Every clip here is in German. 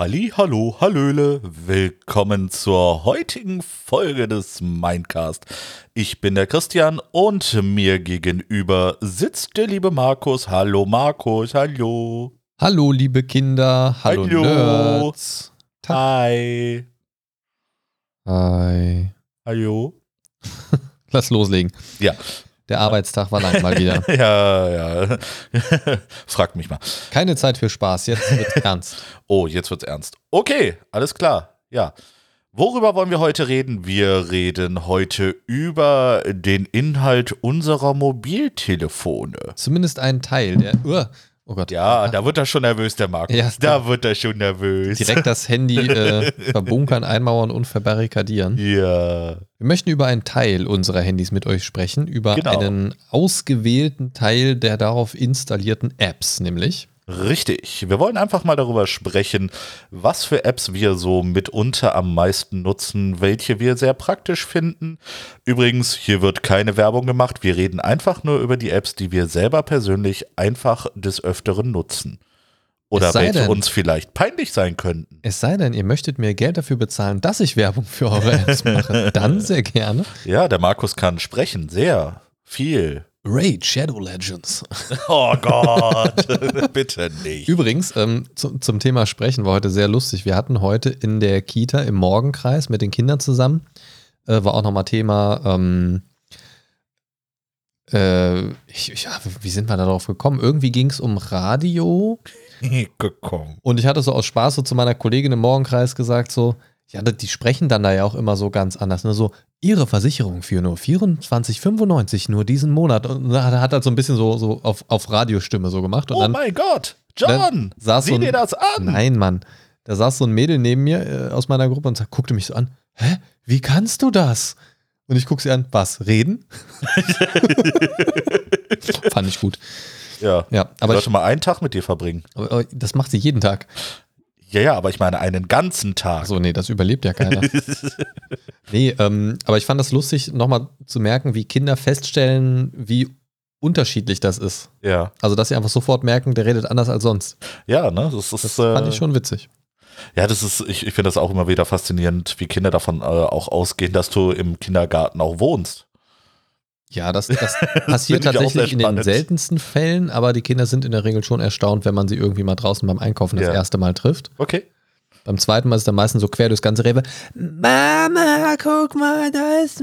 Halli, hallo, hallöle, willkommen zur heutigen Folge des Mindcast. Ich bin der Christian und mir gegenüber sitzt der liebe Markus. Hallo Markus, hallo. Hallo liebe Kinder, hallo, Hallo. Nerds. Hi. Hi. Hallo. Lass loslegen. Ja, Der Arbeitstag war lang mal wieder. ja, ja. Frag mich mal. Keine Zeit für Spaß, jetzt wird's ernst. Oh, jetzt wird's ernst. Okay, alles klar. Ja. Worüber wollen wir heute reden? Wir reden heute über den Inhalt unserer Mobiltelefone. Zumindest ein Teil der. Uh, oh Gott. Ja, da wird er schon nervös, der Markus. Ja, da wird er schon nervös. Direkt das Handy äh, verbunkern, einmauern und verbarrikadieren. Ja. Wir möchten über einen Teil unserer Handys mit euch sprechen, über Genau. einen ausgewählten Teil der darauf installierten Apps, nämlich. Richtig. Wir wollen einfach mal darüber sprechen, was für Apps wir so mitunter am meisten nutzen, welche wir sehr praktisch finden. Übrigens, hier wird keine Werbung gemacht. Wir reden einfach nur über die Apps, die wir selber persönlich einfach des Öfteren nutzen. Oder welche denn- uns vielleicht peinlich sein könnten. Es sei denn, ihr möchtet mir Geld dafür bezahlen, dass ich Werbung für eure Apps mache. Dann sehr gerne. Ja, der Markus kann sprechen. Sehr viel. Raid Shadow Legends. Oh Gott. Bitte nicht. Übrigens, ähm, zu, zum Thema Sprechen war heute sehr lustig. Wir hatten heute in der Kita im Morgenkreis mit den Kindern zusammen, äh, war auch nochmal Thema, ähm, äh, ich, ich, ja, wie sind wir da drauf gekommen? Irgendwie ging es um Radio Gekommen. und ich hatte so aus Spaß so zu meiner Kollegin im Morgenkreis gesagt, so, ja, die sprechen dann da ja auch immer so ganz anders. Ne? So, ihre Versicherung für nur 24,95 nur diesen Monat. Und da hat er so ein bisschen so, so auf, auf Radiostimme so gemacht. Und Oh dann mein Gott. John, saß sieh so ein- dir das an. Nein, Mann. Da saß so ein Mädel neben mir äh, aus meiner Gruppe und sag- guckte mich so an. Hä? Wie kannst du das? Und ich gucke sie an. Was? Reden? Fand ich gut. Ja. Ja, Aber ich, sollte mal einen Tag mit dir verbringen. aber- aber das macht sie jeden Tag. Ja, ja, aber ich meine einen ganzen Tag. Achso, nee, das überlebt ja keiner. nee, ähm, aber ich fand das lustig, nochmal zu merken, wie Kinder feststellen, wie unterschiedlich das ist. Ja. Also, dass sie einfach sofort merken, der redet anders als sonst. Ja, ne? Das ist, Das äh, fand ich schon witzig. Ja, das ist, ich, ich finde das auch immer wieder faszinierend, wie Kinder davon äh, auch ausgehen, dass du im Kindergarten auch wohnst. Ja, das, das passiert tatsächlich in den seltensten Fällen, aber die Kinder sind in der Regel schon erstaunt, wenn man sie irgendwie mal draußen beim Einkaufen das Ja. erste Mal trifft. Okay. Beim zweiten Mal ist dann meistens so quer durchs ganze Rewe. Mama, guck mal, da ist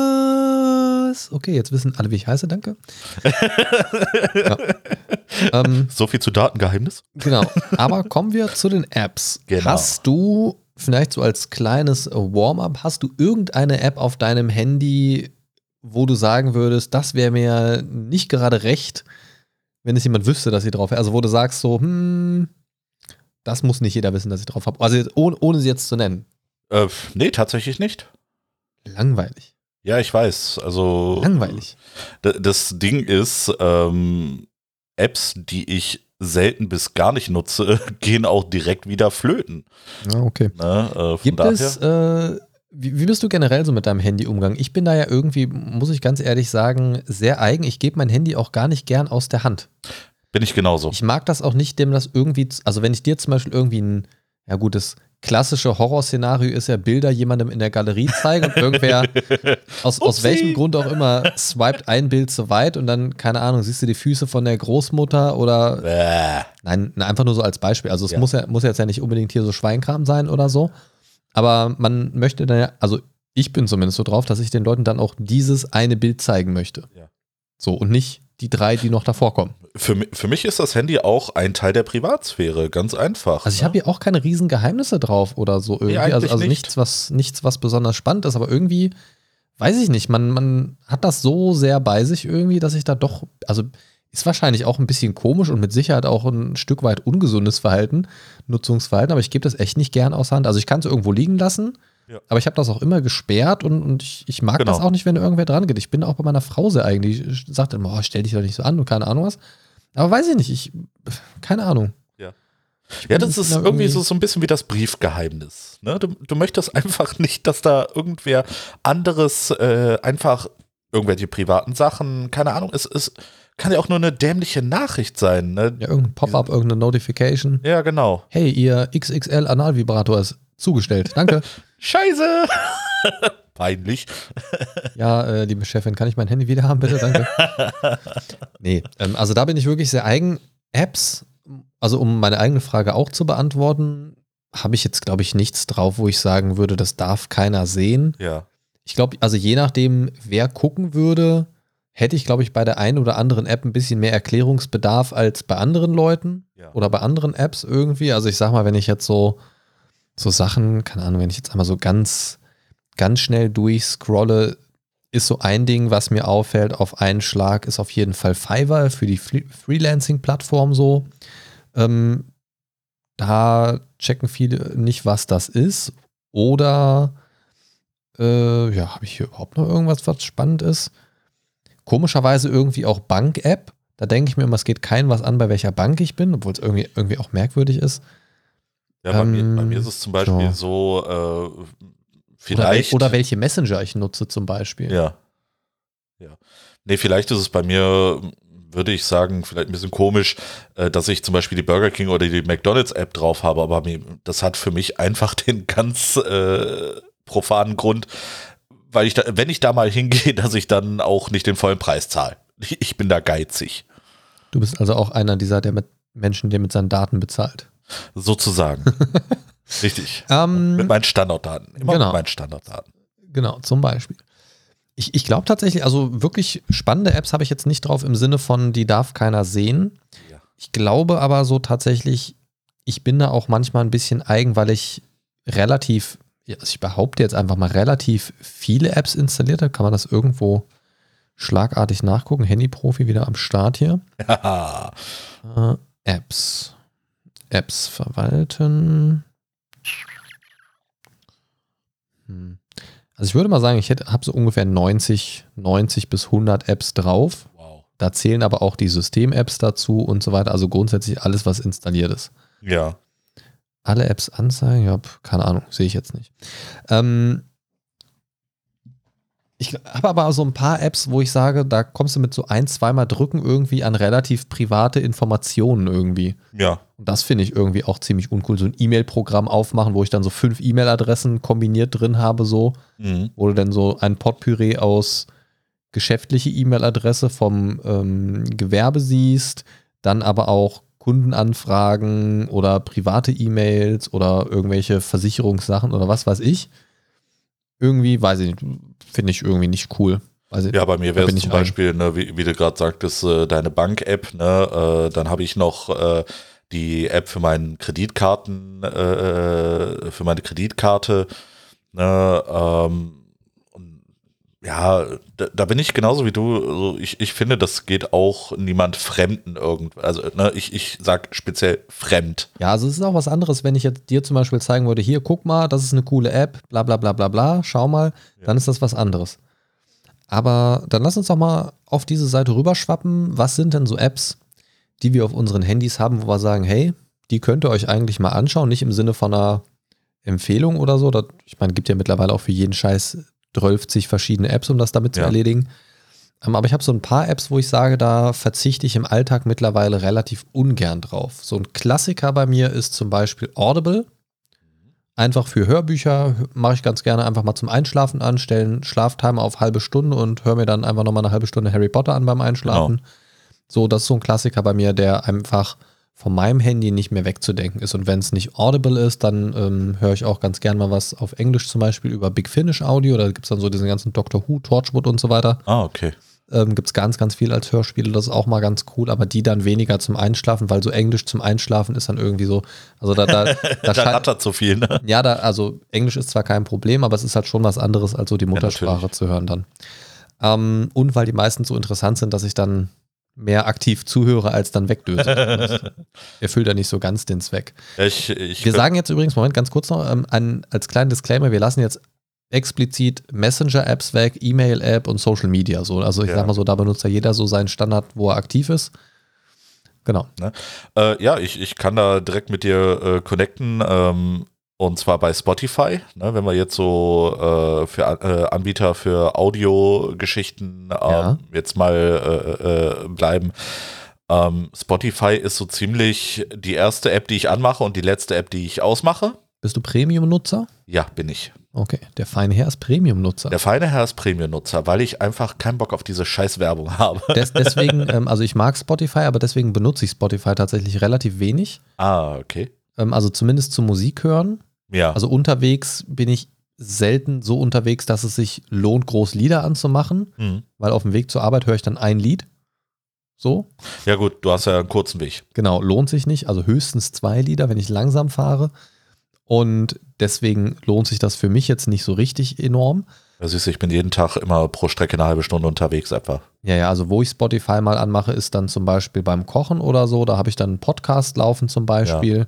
Markus. Okay, jetzt wissen alle, wie ich heiße, danke. ja. ähm, So viel zu Datengeheimnis. Genau. Aber kommen wir zu den Apps. Genau. Hast du vielleicht so als kleines Warm-up, hast du irgendeine App auf deinem Handy, wo du sagen würdest, das wäre mir nicht gerade recht, wenn es jemand wüsste, dass sie drauf Also wo du sagst so, hm, das muss nicht jeder wissen, dass ich drauf habe. Also ohne, ohne sie jetzt zu nennen. Äh, nee, tatsächlich nicht. Langweilig. Ja, ich weiß. Also. Langweilig. Das Ding ist, ähm, Apps, die ich selten bis gar nicht nutze, gehen auch direkt wieder flöten. Ja, okay. Ne? Äh, Gibt daher. es, äh, wie, bist du generell so mit deinem Handy-Umgang? Ich bin da ja irgendwie, muss ich ganz ehrlich sagen, sehr eigen. Ich gebe mein Handy auch gar nicht gern aus der Hand. Bin ich genauso. Ich mag das auch nicht, dem das irgendwie, also wenn ich dir zum Beispiel irgendwie ein, ja gut, das klassische Horrorszenario ist ja Bilder jemandem in der Galerie zeigen und irgendwer aus, aus welchem Grund auch immer swiped ein Bild zu weit und dann, keine Ahnung, siehst du die Füße von der Großmutter oder Bäh. Nein, einfach nur so als Beispiel. Also es Ja. muss, ja, muss jetzt ja nicht unbedingt hier so Schweinkram sein oder so. Aber man möchte dann ja, also ich bin zumindest so drauf, dass ich den Leuten dann auch dieses eine Bild zeigen möchte. Ja. So, und nicht die drei, die noch davor kommen. Für, für mich ist das Handy auch ein Teil der Privatsphäre, ganz einfach. Also ich ne? habe hier auch keine riesen Geheimnisse drauf oder so irgendwie. eigentlich also also nicht. nichts, was, nichts, was besonders spannend ist, aber irgendwie, weiß ich nicht, man, man hat das so sehr bei sich irgendwie, dass ich da doch, also ist wahrscheinlich auch ein bisschen komisch und mit Sicherheit auch ein Stück weit ungesundes Verhalten, Nutzungsverhalten, aber ich gebe das echt nicht gern aus Hand. Also ich kann es irgendwo liegen lassen, Ja. aber ich habe das auch immer gesperrt und, und ich, ich mag Genau. das auch nicht, wenn irgendwer dran geht. Ich bin auch bei meiner Frau sehr eigen, die sagt immer, oh, stell dich doch nicht so an und keine Ahnung was. Aber weiß ich nicht, ich, keine Ahnung. Ja, das ist irgendwie so, so ein bisschen wie das Briefgeheimnis. Ne? Du, du möchtest einfach nicht, dass da irgendwer anderes äh, einfach irgendwelche privaten Sachen, keine Ahnung, es, es kann ja auch nur eine dämliche Nachricht sein. Ne? Ja, irgendein Pop-up, irgendeine Notification. Ja, genau. Hey, ihr XXL Analvibrator ist zugestellt. Danke. Scheiße! Peinlich. ja, äh, liebe Chefin, kann ich mein Handy wieder haben, bitte? Danke. nee, ähm, also da bin ich wirklich sehr eigen. Apps also um meine eigene Frage auch zu beantworten, habe ich jetzt, glaube ich, nichts drauf, wo ich sagen würde, das darf keiner sehen. Ja. Ich glaube, also je nachdem, wer gucken würde, hätte ich, glaube ich, bei der einen oder anderen App ein bisschen mehr Erklärungsbedarf als bei anderen Leuten Ja. oder bei anderen Apps irgendwie. Also ich sag mal, wenn ich jetzt so, so Sachen, keine Ahnung, wenn ich jetzt einmal so ganz, ganz schnell durchscrolle, ist so ein Ding, was mir auffällt auf einen Schlag, ist auf jeden Fall Fiverr für die Fre- Freelancing-Plattform so. Ähm, da checken viele nicht, was das ist. Oder äh, ja, habe ich hier überhaupt noch irgendwas, was spannend ist? Komischerweise irgendwie auch Bank-App. Da denke ich mir immer, es geht keinem was an, bei welcher Bank ich bin, obwohl es irgendwie, irgendwie auch merkwürdig ist. Ja, bei, mir, Ähm, bei mir ist es zum Beispiel ja. so, äh, Oder, vielleicht. wel oder welche Messenger ich nutze zum Beispiel. Ja. Ja. Nee, vielleicht ist es bei mir, würde ich sagen, vielleicht ein bisschen komisch, äh, dass ich zum Beispiel die Burger King oder die McDonalds App drauf habe, aber mir, das hat für mich einfach den ganz äh, profanen Grund, weil ich da, wenn ich da mal hingehe, dass ich dann auch nicht den vollen Preis zahle. Ich, bin da geizig, Du bist also auch einer dieser der mit Menschen, der mit seinen Daten bezahlt. sozusagen. Richtig. Ähm, Mit meinen Standarddaten. Immer genau. mit meinen Standarddaten. Genau, zum Beispiel. Ich, ich glaube tatsächlich, also wirklich spannende Apps habe ich jetzt nicht drauf im Sinne von, die darf keiner sehen. Ja. Ich glaube aber so tatsächlich, ich bin da auch manchmal ein bisschen eigen, weil ich relativ, also ich behaupte jetzt einfach mal relativ viele Apps installiert habe. Kann man das irgendwo schlagartig nachgucken? Handyprofi wieder am Start hier. Haha. Äh, Apps. Apps verwalten. Hm. Also ich würde mal sagen, ich habe so ungefähr 90, 90 bis 100 Apps drauf. wow. Da zählen aber auch die System-Apps dazu und so weiter. Also grundsätzlich alles, was installiert ist. Ja. Alle Apps anzeigen? Ja, keine Ahnung, sehe ich jetzt nicht. Ähm, ich habe aber so ein paar Apps, wo ich sage, da kommst du mit so ein, zweimal drücken irgendwie an relativ private Informationen irgendwie. Ja. Und das finde ich irgendwie auch ziemlich uncool. So ein E-Mail-Programm aufmachen, wo ich dann so fünf E-Mail-Adressen kombiniert drin habe, so, Mhm. du dann so ein Potpüree aus geschäftliche E-Mail-Adresse vom ähm, Gewerbe siehst, dann aber auch Kundenanfragen oder private E-Mails oder irgendwelche Versicherungssachen oder was weiß ich. Irgendwie, weiß ich nicht, finde ich irgendwie nicht cool. Ich, Ja, bei mir wäre es zum. Beispiel, ne, wie, wie du gerade sagtest, äh, deine Bank-App, ne, äh, dann habe ich noch äh, die App für meinen Kreditkarten, äh, für meine Kreditkarte, ne, ähm, ja, da, da bin ich genauso wie du. Also ich, ich finde, das geht auch niemand Fremden irgend, also ne, ich, ich sag speziell fremd. Ja, also es ist auch was anderes, wenn ich jetzt dir zum Beispiel zeigen würde, hier, guck mal, das ist eine coole App, bla bla bla bla bla, schau mal, dann ist das was anderes. Aber dann lass uns doch mal auf diese Seite rüberschwappen. Was sind denn so Apps, die wir auf unseren Handys haben, wo wir sagen, hey, die könnt ihr euch eigentlich mal anschauen, nicht im Sinne von einer Empfehlung oder so. Das, ich meine, gibt ja mittlerweile auch für jeden Scheiß 12 verschiedene Apps, um das damit zu Ja. erledigen. Ähm, Aber ich habe so ein paar Apps, wo ich sage, da verzichte ich im Alltag mittlerweile relativ ungern drauf. So ein Klassiker bei mir ist zum Beispiel Audible. Einfach für Hörbücher mache ich ganz gerne einfach mal zum Einschlafen anstellen, Schlaftimer auf halbe Stunde und höre mir dann einfach nochmal eine halbe Stunde Harry Potter an beim Einschlafen. So, das ist so ein Klassiker bei mir, der einfach von meinem Handy nicht mehr wegzudenken ist. Und wenn es nicht Audible ist, dann ähm, höre ich auch ganz gern mal was auf Englisch zum Beispiel über Big Finish Audio. Da gibt es dann so diesen ganzen Doctor Who, Torchwood und so weiter. Ah, okay. Ähm, gibt es ganz, ganz viel als Hörspiele. Das ist auch mal ganz cool, aber die dann weniger zum Einschlafen, weil so Englisch zum Einschlafen ist dann irgendwie so. Also da, da, da, Da rattert so viel, ne? ja, da, also Englisch ist zwar kein Problem, aber es ist halt schon was anderes, als so die Muttersprache natürlich. zu hören dann. Ähm, und weil die meisten so interessant sind, dass ich dann mehr aktiv zuhöre, als dann wegdöse. Erfüllt ja nicht so ganz den Zweck. Ich, ich Wir sagen jetzt übrigens, Moment, ganz kurz noch, ähm, ein, als kleinen Disclaimer, wir lassen jetzt explizit Messenger-Apps weg, E-Mail-App und Social Media. So. Also ich Ja. sag mal so, da benutzt ja jeder so seinen Standard, wo er aktiv ist. Genau. Äh, ja, ich, ich kann da direkt mit dir äh, connecten. Ähm, und zwar bei Spotify. Ne, wenn wir jetzt so äh, für äh, Anbieter für Audiogeschichten ähm, Ja. jetzt mal äh, äh, bleiben. Ähm, Spotify ist so ziemlich die erste App, die ich anmache und die letzte App, die ich ausmache. Bist du Premium-Nutzer? Ja, bin ich. Okay, der feine Herr ist Premium-Nutzer. Der feine Herr ist Premium-Nutzer, weil ich einfach keinen Bock auf diese Scheißwerbung habe. Des, deswegen, ähm, also ich mag Spotify, aber deswegen benutze ich Spotify tatsächlich relativ wenig. ah, okay. Ähm, also zumindest zum Musik hören. Ja. Also unterwegs bin ich selten so unterwegs, dass es sich lohnt, groß Lieder anzumachen, Mhm. weil auf dem Weg zur Arbeit höre ich dann ein Lied. So, ja, gut, du hast ja einen kurzen Weg. genau, lohnt sich nicht. Also höchstens zwei Lieder, wenn ich langsam fahre. Und deswegen lohnt sich das für mich jetzt nicht so richtig enorm. Da siehst du, ich bin jeden Tag immer pro Strecke eine halbe Stunde unterwegs etwa. Ja, ja, also wo ich Spotify mal anmache, ist dann zum Beispiel beim Kochen oder so. Da habe ich dann einen Podcast laufen zum Beispiel.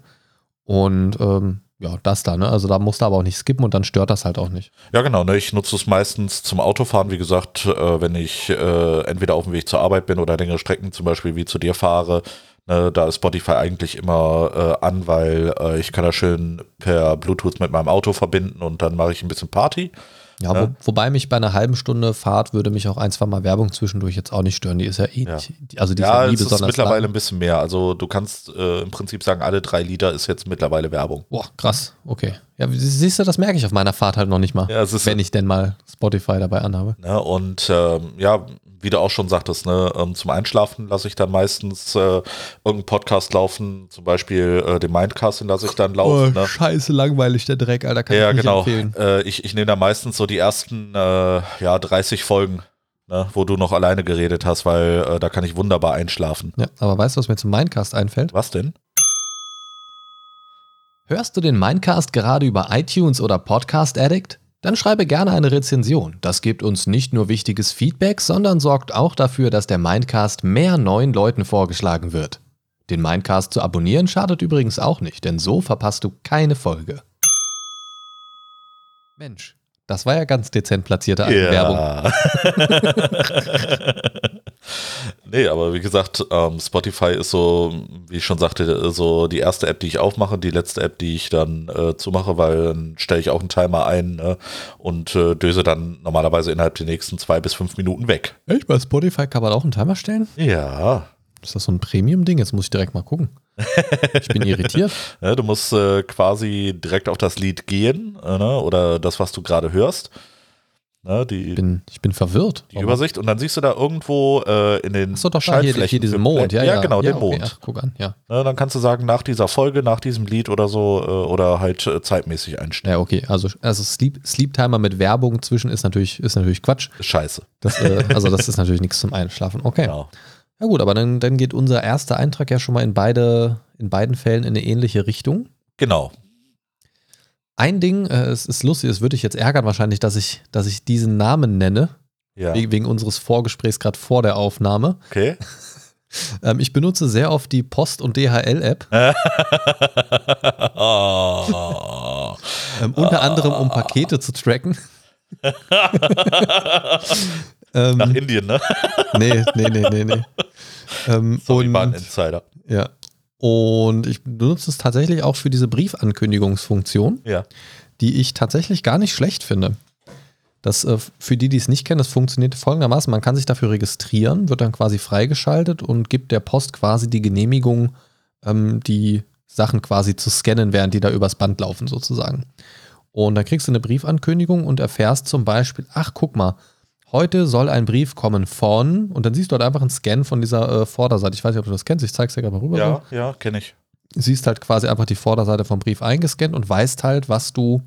Und ähm, ja, das da, ne? Also da musst du aber auch nicht skippen und dann stört das halt auch nicht. Ja, genau. Ne? Ich nutze es meistens zum Autofahren, wie gesagt, äh, wenn ich äh, entweder auf dem Weg zur Arbeit bin oder längere Strecken, zum Beispiel wie zu dir fahre. Ne? Da ist Spotify eigentlich immer äh, an, weil äh, ich kann das schön per Bluetooth mit meinem Auto verbinden und dann mache ich ein bisschen Party. Ja, Ja. Wo, wobei mich bei einer halben Stunde Fahrt würde mich auch ein, zwei Mal Werbung zwischendurch jetzt auch nicht stören. Die ist ja eh Ja. nicht, also die ja, ist ja nie es ist besonders mittlerweile lang. ein bisschen mehr. Also du kannst äh, im Prinzip sagen, alle drei Lieder ist jetzt mittlerweile Werbung. Boah, krass, okay. Ja, siehst du, das merke ich auf meiner Fahrt halt noch nicht mal, Ja, wenn ich denn mal Spotify dabei anhabe. Ne, und ähm, ja, wie du auch schon sagtest, ne, ähm, zum Einschlafen lasse ich dann meistens äh, irgendeinen Podcast laufen, zum Beispiel äh, den Mindcast, den lasse ich dann laufen. ne? Oh, scheiße langweilig, der Dreck, Alter, kann Ja, ich nicht genau. empfehlen. Äh, ich ich nehme da meistens so die ersten äh, ja, 30 Folgen, ne, wo du noch alleine geredet hast, weil äh, da kann ich wunderbar einschlafen. Ja, aber weißt du, was mir zum Mindcast einfällt? Was denn? Hörst du den Mindcast gerade über iTunes oder Podcast Addict? Dann schreibe gerne eine Rezension. Das gibt uns nicht nur wichtiges Feedback, sondern sorgt auch dafür, dass der Mindcast mehr neuen Leuten vorgeschlagen wird. Den Mindcast zu abonnieren schadet übrigens auch nicht, denn so verpasst du keine Folge. Mensch, das war ja ganz dezent platzierte Werbung. nee, aber wie gesagt, ähm, Spotify ist so, wie ich schon sagte, so die erste App, die ich aufmache, die letzte App, die ich dann äh, zumache, weil dann stelle ich auch einen Timer ein ne, und äh, döse dann normalerweise innerhalb der nächsten zwei bis fünf Minuten weg. Echt? Bei Spotify kann man auch einen Timer stellen? Ja, Ist das so ein Premium-Ding? Jetzt muss ich direkt mal gucken. Ich bin irritiert. ne, du musst äh, quasi direkt auf das Lied gehen äh, ne, oder das, was du gerade hörst. Ne, die, Ich bin, ich bin verwirrt. die Übersicht und dann siehst du da irgendwo äh, in den Achso, doch, da hier, hier diesen Mond. Ja, ja, ja, genau, den okay, Mond. Ach, guck an, ja. Ne, dann kannst du sagen, nach dieser Folge, nach diesem Lied oder so, äh, oder halt äh, zeitmäßig einstellen. Ja, okay. Also, also Sleep, Sleep Timer mit Werbung zwischen ist natürlich, ist natürlich Quatsch. Scheiße. Das, äh, also, das ist natürlich nichts zum Einschlafen. Okay. Genau. Ja, gut, aber dann, dann geht unser erster Eintrag ja schon mal in beide, in beiden Fällen in eine ähnliche Richtung. genau. Ein Ding, äh, es ist lustig, es würde ich jetzt ärgern wahrscheinlich, dass ich, dass ich diesen Namen nenne, Ja. wegen, wegen unseres Vorgesprächs gerade vor der Aufnahme. Okay. Ähm, ich benutze sehr oft die Post- und DHL-App, oh. ähm, unter anderem um Pakete zu tracken. ähm, Nach Indien, ne? nee, nee, nee, nee, nee. Ähm, Sorry, und- Insider. Ja. Und ich benutze es tatsächlich auch für diese Briefankündigungsfunktion, Ja. die ich tatsächlich gar nicht schlecht finde. Das, äh, für die, die es nicht kennen, das funktioniert folgendermaßen. Man kann sich dafür registrieren, wird dann quasi freigeschaltet und gibt der Post quasi die Genehmigung, ähm, die Sachen quasi zu scannen, während die da übers Band laufen sozusagen. Und dann kriegst du eine Briefankündigung und erfährst zum Beispiel, ach guck mal, heute soll ein Brief kommen von, und dann siehst du halt einfach einen Scan von dieser äh, Vorderseite. Ich weiß nicht, ob du das kennst, ich zeig's dir gerade mal rüber. Ja, ja, kenne ich. siehst halt quasi einfach die Vorderseite vom Brief eingescannt und weißt halt, was du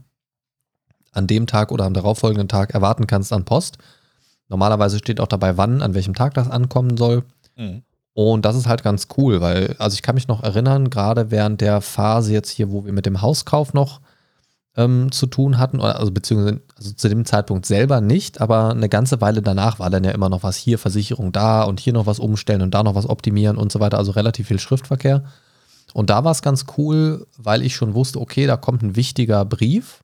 an dem Tag oder am darauffolgenden Tag erwarten kannst an Post. Normalerweise steht auch dabei, wann, an welchem Tag das ankommen soll. Mhm. Und das ist halt ganz cool, weil, also ich kann mich noch erinnern, gerade während der Phase jetzt hier, wo wir mit dem Hauskauf noch ähm, zu tun hatten, also beziehungsweise also zu dem Zeitpunkt selber nicht, aber eine ganze Weile danach war dann ja immer noch was hier, Versicherung da und hier noch was umstellen und da noch was optimieren und so weiter, also relativ viel Schriftverkehr. Und da war es ganz cool, weil ich schon wusste, okay, da kommt ein wichtiger Brief.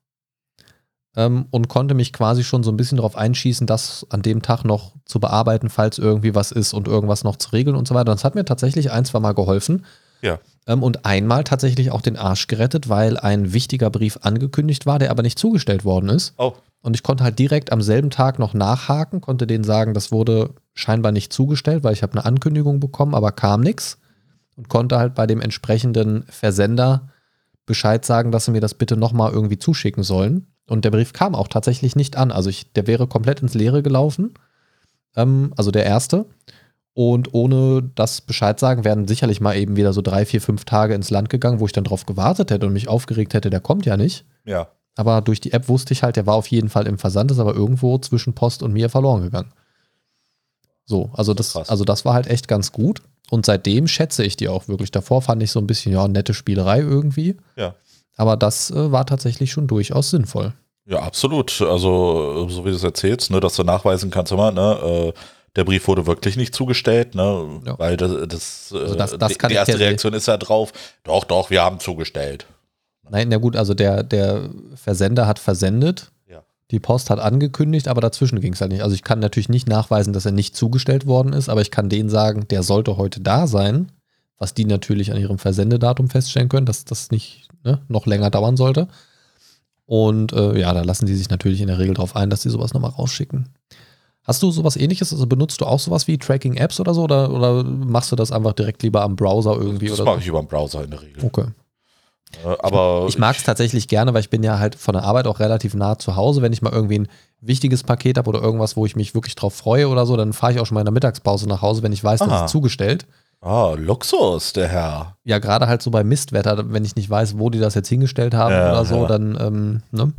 ähm, und konnte mich quasi schon so ein bisschen darauf einschießen, das an dem Tag noch zu bearbeiten, falls irgendwie was ist und irgendwas noch zu regeln und so weiter. Und das hat mir tatsächlich ein, zwei Mal geholfen. Ja. Ähm, und einmal tatsächlich auch den Arsch gerettet, weil ein wichtiger Brief angekündigt war, der aber nicht zugestellt worden ist. Oh, Und ich konnte halt direkt am selben Tag noch nachhaken, konnte denen sagen, das wurde scheinbar nicht zugestellt, weil ich habe eine Ankündigung bekommen, aber kam nichts. Und konnte halt bei dem entsprechenden Versender Bescheid sagen, dass sie mir das bitte nochmal irgendwie zuschicken sollen. Und der Brief kam auch tatsächlich nicht an. Also ich, der wäre komplett ins Leere gelaufen. Ähm, also der erste. Und ohne das Bescheid sagen, wären sicherlich mal eben wieder so drei, vier, fünf Tage ins Land gegangen, wo ich dann drauf gewartet hätte und mich aufgeregt hätte, der kommt ja nicht. ja. Aber durch die App wusste ich halt, der war auf jeden Fall im Versand, ist aber irgendwo zwischen Post und mir verloren gegangen. So, also das, Krass. also das war halt echt ganz gut. Und seitdem schätze ich die auch wirklich. Davor fand ich so ein bisschen, ja, nette Spielerei irgendwie. Ja. Aber das äh, war tatsächlich schon durchaus sinnvoll. Ja, absolut. Also, so wie du es erzählst, ne, dass du nachweisen kannst immer, ne, äh, der Brief wurde wirklich nicht zugestellt, ne, Ja. weil das, das, Also äh, das- das die, die erste Reaktion ist ja drauf, doch, doch, wir haben zugestellt. Nein, na gut, also der, der Versender hat versendet. Ja. Die Post hat angekündigt, aber dazwischen ging es halt nicht. Also ich kann natürlich nicht nachweisen, dass er nicht zugestellt worden ist, aber ich kann denen sagen, der sollte heute da sein, was die natürlich an ihrem Versendedatum feststellen können, dass das nicht ne, noch länger dauern sollte. Und äh, ja, da lassen die sich natürlich in der Regel darauf ein, dass sie sowas nochmal rausschicken. Hast du sowas ähnliches? Also benutzt du auch sowas wie Tracking-Apps oder so? Oder, oder machst du das einfach direkt lieber am Browser irgendwie? Das oder mache ich über den Browser in der Regel. Okay. Äh, aber Ich mag es tatsächlich gerne, weil ich bin ja halt von der Arbeit auch relativ nah zu Hause. Wenn ich mal irgendwie ein wichtiges Paket habe oder irgendwas, wo ich mich wirklich drauf freue oder so, dann fahre ich auch schon mal in der Mittagspause nach Hause, wenn ich weiß, das Aha. ist zugestellt. Ah, Luxus, der Herr. Ja, gerade halt so bei Mistwetter, wenn ich nicht weiß, wo die das jetzt hingestellt haben Ja, oder so, ja. dann, ähm, ne?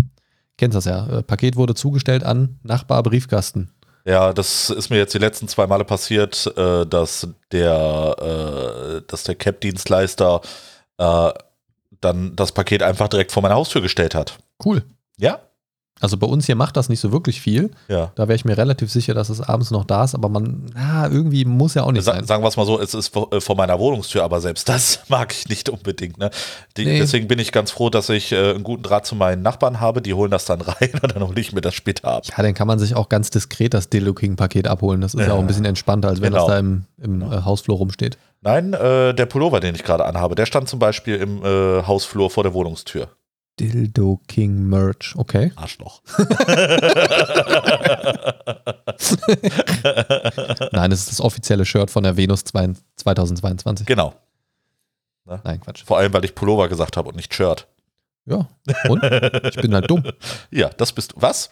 Kennst das ja. Äh, Paket wurde zugestellt an Nachbar Briefkasten. Ja, das ist mir jetzt die letzten zwei Male passiert, äh, dass der, äh, dass der Cap-Dienstleister äh, dann das Paket einfach direkt vor meine Haustür gestellt hat. Cool. Ja? Also bei uns hier macht das nicht so wirklich viel. Ja. Da wäre ich mir relativ sicher, dass es abends noch da ist, aber man, na, irgendwie muss ja auch nicht Sa sein. sagen wir es mal so, es ist vor, äh, vor meiner Wohnungstür, aber selbst das mag ich nicht unbedingt. Ne? Die, Nee. Deswegen bin ich ganz froh, dass ich äh, einen guten Draht zu meinen Nachbarn habe. Die holen das dann rein und dann hole ich mir das später ab. Ja, dann kann man sich auch ganz diskret das Dildo King Paket abholen. Das ist ja, Ja. auch ein bisschen entspannter, als wenn Genau. das da im, im äh, Hausflur rumsteht. Nein, äh, der Pullover, den ich gerade anhabe, der stand zum Beispiel im äh, Hausflur vor der Wohnungstür. Dildo King Merch, okay. Arschloch. Nein, das ist das offizielle Shirt von der Venus 2 2022. genau. Nein, Quatsch. Vor allem, weil ich Pullover gesagt habe und nicht Shirt. Ja. Und? Ich bin halt dumm. Ja, das bist du. Was?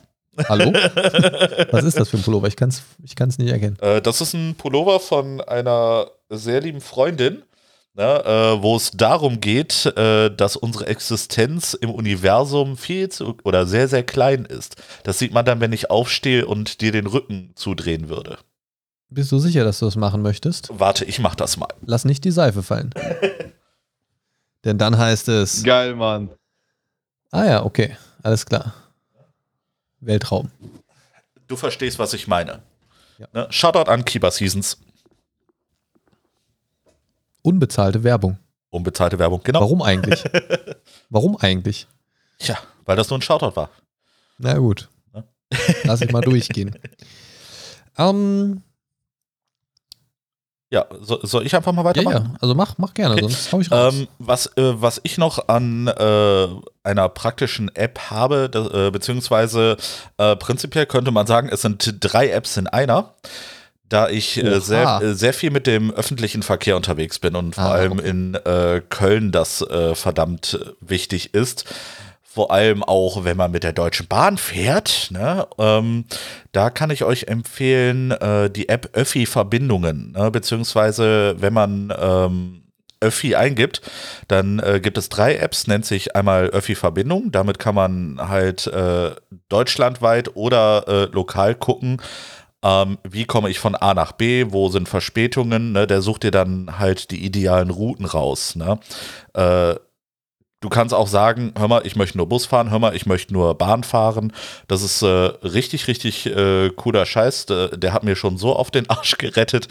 Hallo? Was ist das für ein Pullover? Ich kann es ich kann's nicht erkennen. Äh, das ist ein Pullover von einer sehr lieben Freundin, ne, äh, wo es darum geht, äh, dass unsere Existenz im Universum viel zu oder sehr, sehr klein ist. Das sieht man dann, wenn ich aufstehe und dir den Rücken zudrehen würde. Bist du sicher, dass du das machen möchtest? Warte, ich mach das mal. Lass nicht die Seife fallen. Denn dann heißt es. Geil, Mann. Ah ja, okay. Alles klar. Weltraum. Du verstehst, was ich meine. Ja. Ne? Shoutout an Keeper Seasons. Unbezahlte Werbung. Unbezahlte Werbung, genau. Warum eigentlich? Warum eigentlich? Tja, weil das nur ein Shoutout war. Na gut. Ja. Lass ich mal durchgehen. Ähm, Ja, so, soll ich einfach mal ja, weitermachen? ja, also mach, mach gerne, Okay. sonst hau ich raus. Ähm, was, äh, was ich noch an äh, einer praktischen App habe, das, äh, beziehungsweise äh, prinzipiell könnte man sagen, es sind drei Apps in einer, da ich äh, sehr, äh, sehr viel mit dem öffentlichen Verkehr unterwegs bin und vor Ah, allem okay. in äh, Köln das äh, verdammt wichtig ist. Vor allem auch, wenn man mit der Deutschen Bahn fährt. Ne? Ähm, da kann ich euch empfehlen, äh, die App Öffi Verbindungen, ne? beziehungsweise wenn man ähm, Öffi eingibt, dann äh, gibt es drei Apps, nennt sich einmal Öffi Verbindung. Damit kann man halt äh, deutschlandweit oder äh, lokal gucken, ähm, wie komme ich von A nach B, wo sind Verspätungen. Ne? Der sucht dir dann halt die idealen Routen raus. Ne? Äh, Du kannst auch sagen, hör mal, ich möchte nur Bus fahren, hör mal, ich möchte nur Bahn fahren. Das ist äh, richtig, richtig äh, cooler Scheiß. Der, der hat mir schon so auf den Arsch gerettet.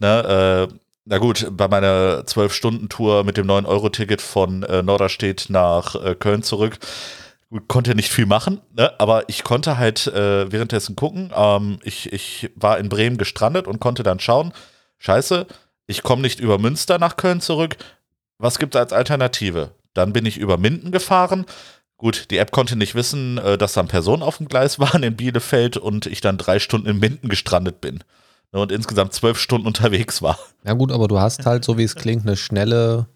Ne? Äh, na gut, bei meiner 12-Stunden-Tour mit dem 9-Euro-Ticket von äh, Norderstedt nach äh, Köln zurück. Konnte nicht viel machen, ne? aber ich konnte halt äh, währenddessen gucken. Ähm, ich, ich war in Bremen gestrandet und konnte dann schauen, scheiße, ich komme nicht über Münster nach Köln zurück. Was gibt es als Alternative? Dann bin ich über Minden gefahren. Gut, die App konnte nicht wissen, äh, dass dann Personen auf dem Gleis waren in Bielefeld und ich dann drei Stunden in Minden gestrandet bin. Ne, und insgesamt zwölf Stunden unterwegs war. Ja gut, aber du hast halt, so wie es klingt, eine schnelle,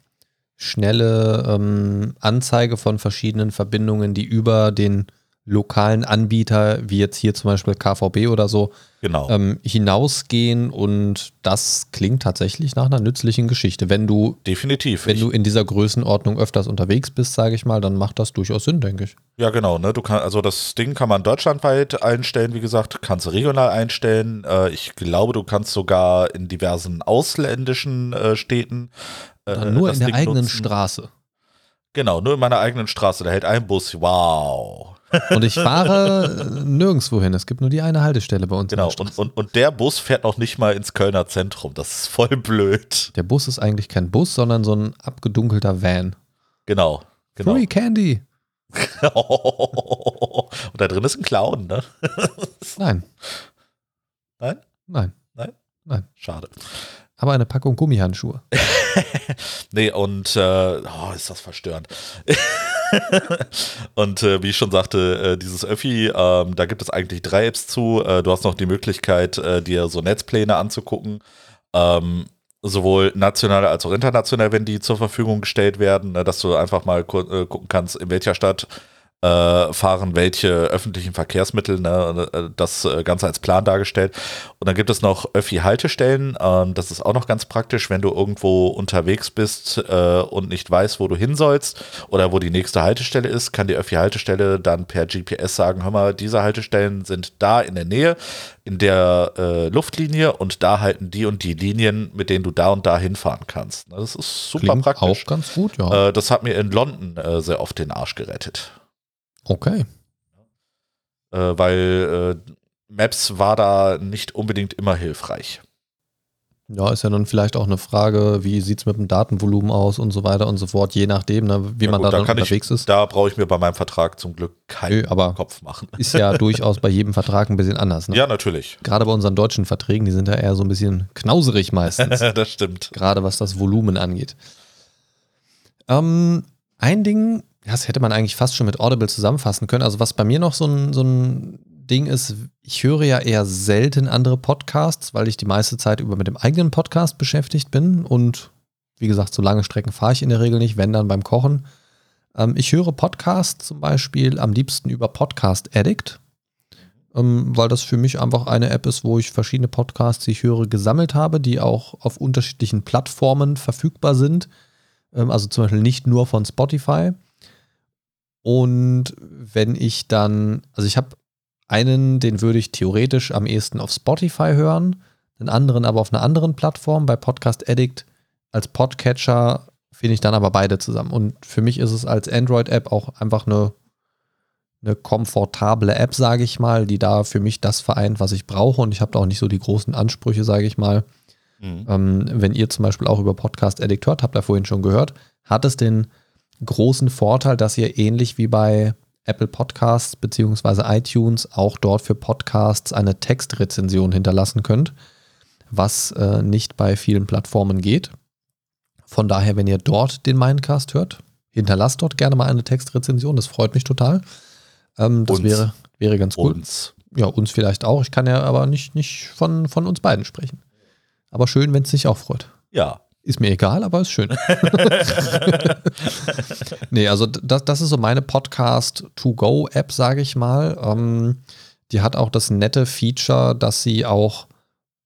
schnelle ähm, Anzeige von verschiedenen Verbindungen, die über den lokalen Anbieter, wie jetzt hier zum Beispiel KVB oder so, Genau. ähm, hinausgehen und das klingt tatsächlich nach einer nützlichen Geschichte. Wenn du, Definitiv. wenn Ich- du in dieser Größenordnung öfters unterwegs bist, sage ich mal, dann macht das durchaus Sinn, denke ich. Ja, genau. Ne? Du kann, also das Ding kann man deutschlandweit einstellen, wie gesagt, kannst du regional einstellen. Äh, ich glaube, du kannst sogar in diversen ausländischen äh, Städten. Äh, nur in der Ding eigenen nutzen. Straße. Genau, nur in meiner eigenen Straße. Da hält ein Bus. Wow. Und ich fahre äh, nirgendwo hin. Es gibt nur die eine Haltestelle bei uns. in Genau. Und, und, und der Bus fährt noch nicht mal ins Kölner Zentrum. Das ist voll blöd. Der Bus ist eigentlich kein Bus, sondern so ein abgedunkelter Van. Genau. genau. Free Candy. und da drin ist ein Clown, ne? Nein. Nein? Nein. Schade. Aber eine Packung Gummihandschuhe. Nee, und äh, oh, ist das verstörend. und äh, wie ich schon sagte, äh, dieses Öffi, ähm, da gibt es eigentlich drei Apps zu. Äh, du hast noch die Möglichkeit, äh, dir so Netzpläne anzugucken. Ähm, sowohl national als auch international, wenn die zur Verfügung gestellt werden, ne, dass du einfach mal äh, gucken kannst, in welcher Stadt äh, fahren welche öffentlichen Verkehrsmittel, ne, äh, das äh, Ganze als Plan dargestellt. Und dann gibt es noch Öffi-Haltestellen, ähm, das ist auch noch ganz praktisch, wenn du irgendwo unterwegs bist äh, und nicht weißt, wo du hin sollst oder wo die nächste Haltestelle ist, kann die Öffi-Haltestelle dann per GPS sagen, hör mal, diese Haltestellen sind da in der Nähe, in der äh, Luftlinie und da halten die und die Linien, mit denen du da und da hinfahren kannst. Das ist super Klingt praktisch. auch ganz gut, ja. Äh, das hat mir in London äh, sehr oft den Arsch gerettet. Okay. Äh, weil äh, Maps war da nicht unbedingt immer hilfreich. Ja, ist ja dann vielleicht auch eine Frage, wie sieht es mit dem Datenvolumen aus und so weiter und so fort, je nachdem, ne, wie Ja man gut, da da dann kann ich- unterwegs ist. Da brauche ich mir bei meinem Vertrag zum Glück keinen Nö, aber Kopf machen. ist ja durchaus bei jedem Vertrag ein bisschen anders. Ne? Ja, natürlich. Gerade bei unseren deutschen Verträgen, die sind ja eher so ein bisschen knauserig meistens. das stimmt. gerade was das Volumen angeht. Ähm, ein Ding, das hätte man eigentlich fast schon mit Audible zusammenfassen können. Also was bei mir noch so ein, so ein Ding ist, ich höre ja eher selten andere Podcasts, weil ich die meiste Zeit über mit dem eigenen Podcast beschäftigt bin. Und wie gesagt, so lange Strecken fahre ich in der Regel nicht, wenn dann beim Kochen. Ähm, ich höre Podcasts zum Beispiel am liebsten über Podcast Addict, ähm, weil das für mich einfach eine App ist, wo ich verschiedene Podcasts, die ich höre, gesammelt habe, die auch auf unterschiedlichen Plattformen verfügbar sind. Ähm, also zum Beispiel nicht nur von Spotify. Und wenn ich dann, also ich habe einen, den würde ich theoretisch am ehesten auf Spotify hören, den anderen aber auf einer anderen Plattform, bei Podcast Addict als Podcatcher finde ich dann aber beide zusammen. Und für mich ist es als Android-App auch einfach eine, eine komfortable App, sage ich mal, die da für mich das vereint, was ich brauche. Und ich habe da auch nicht so die großen Ansprüche, sage ich mal. Mhm. Ähm, wenn ihr zum Beispiel auch über Podcast Addict hört, habt ihr vorhin schon gehört, hat es den großen Vorteil, dass ihr ähnlich wie bei Apple Podcasts beziehungsweise iTunes auch dort für Podcasts eine Textrezension hinterlassen könnt, was äh, nicht bei vielen Plattformen geht. Von daher, wenn ihr dort den Mindcast hört, hinterlasst dort gerne mal eine Textrezension, das freut mich total. Ähm, das Uns. wäre, wäre ganz cool. Uns. Ja, uns vielleicht auch. Ich kann ja aber nicht, nicht von, von uns beiden sprechen. Aber schön, wenn es dich auch freut. Ja. Ist mir egal, aber ist schön. nee, also das, das ist so meine Podcast-to-go-App, sage ich mal. Ähm, die hat auch das nette Feature, dass sie auch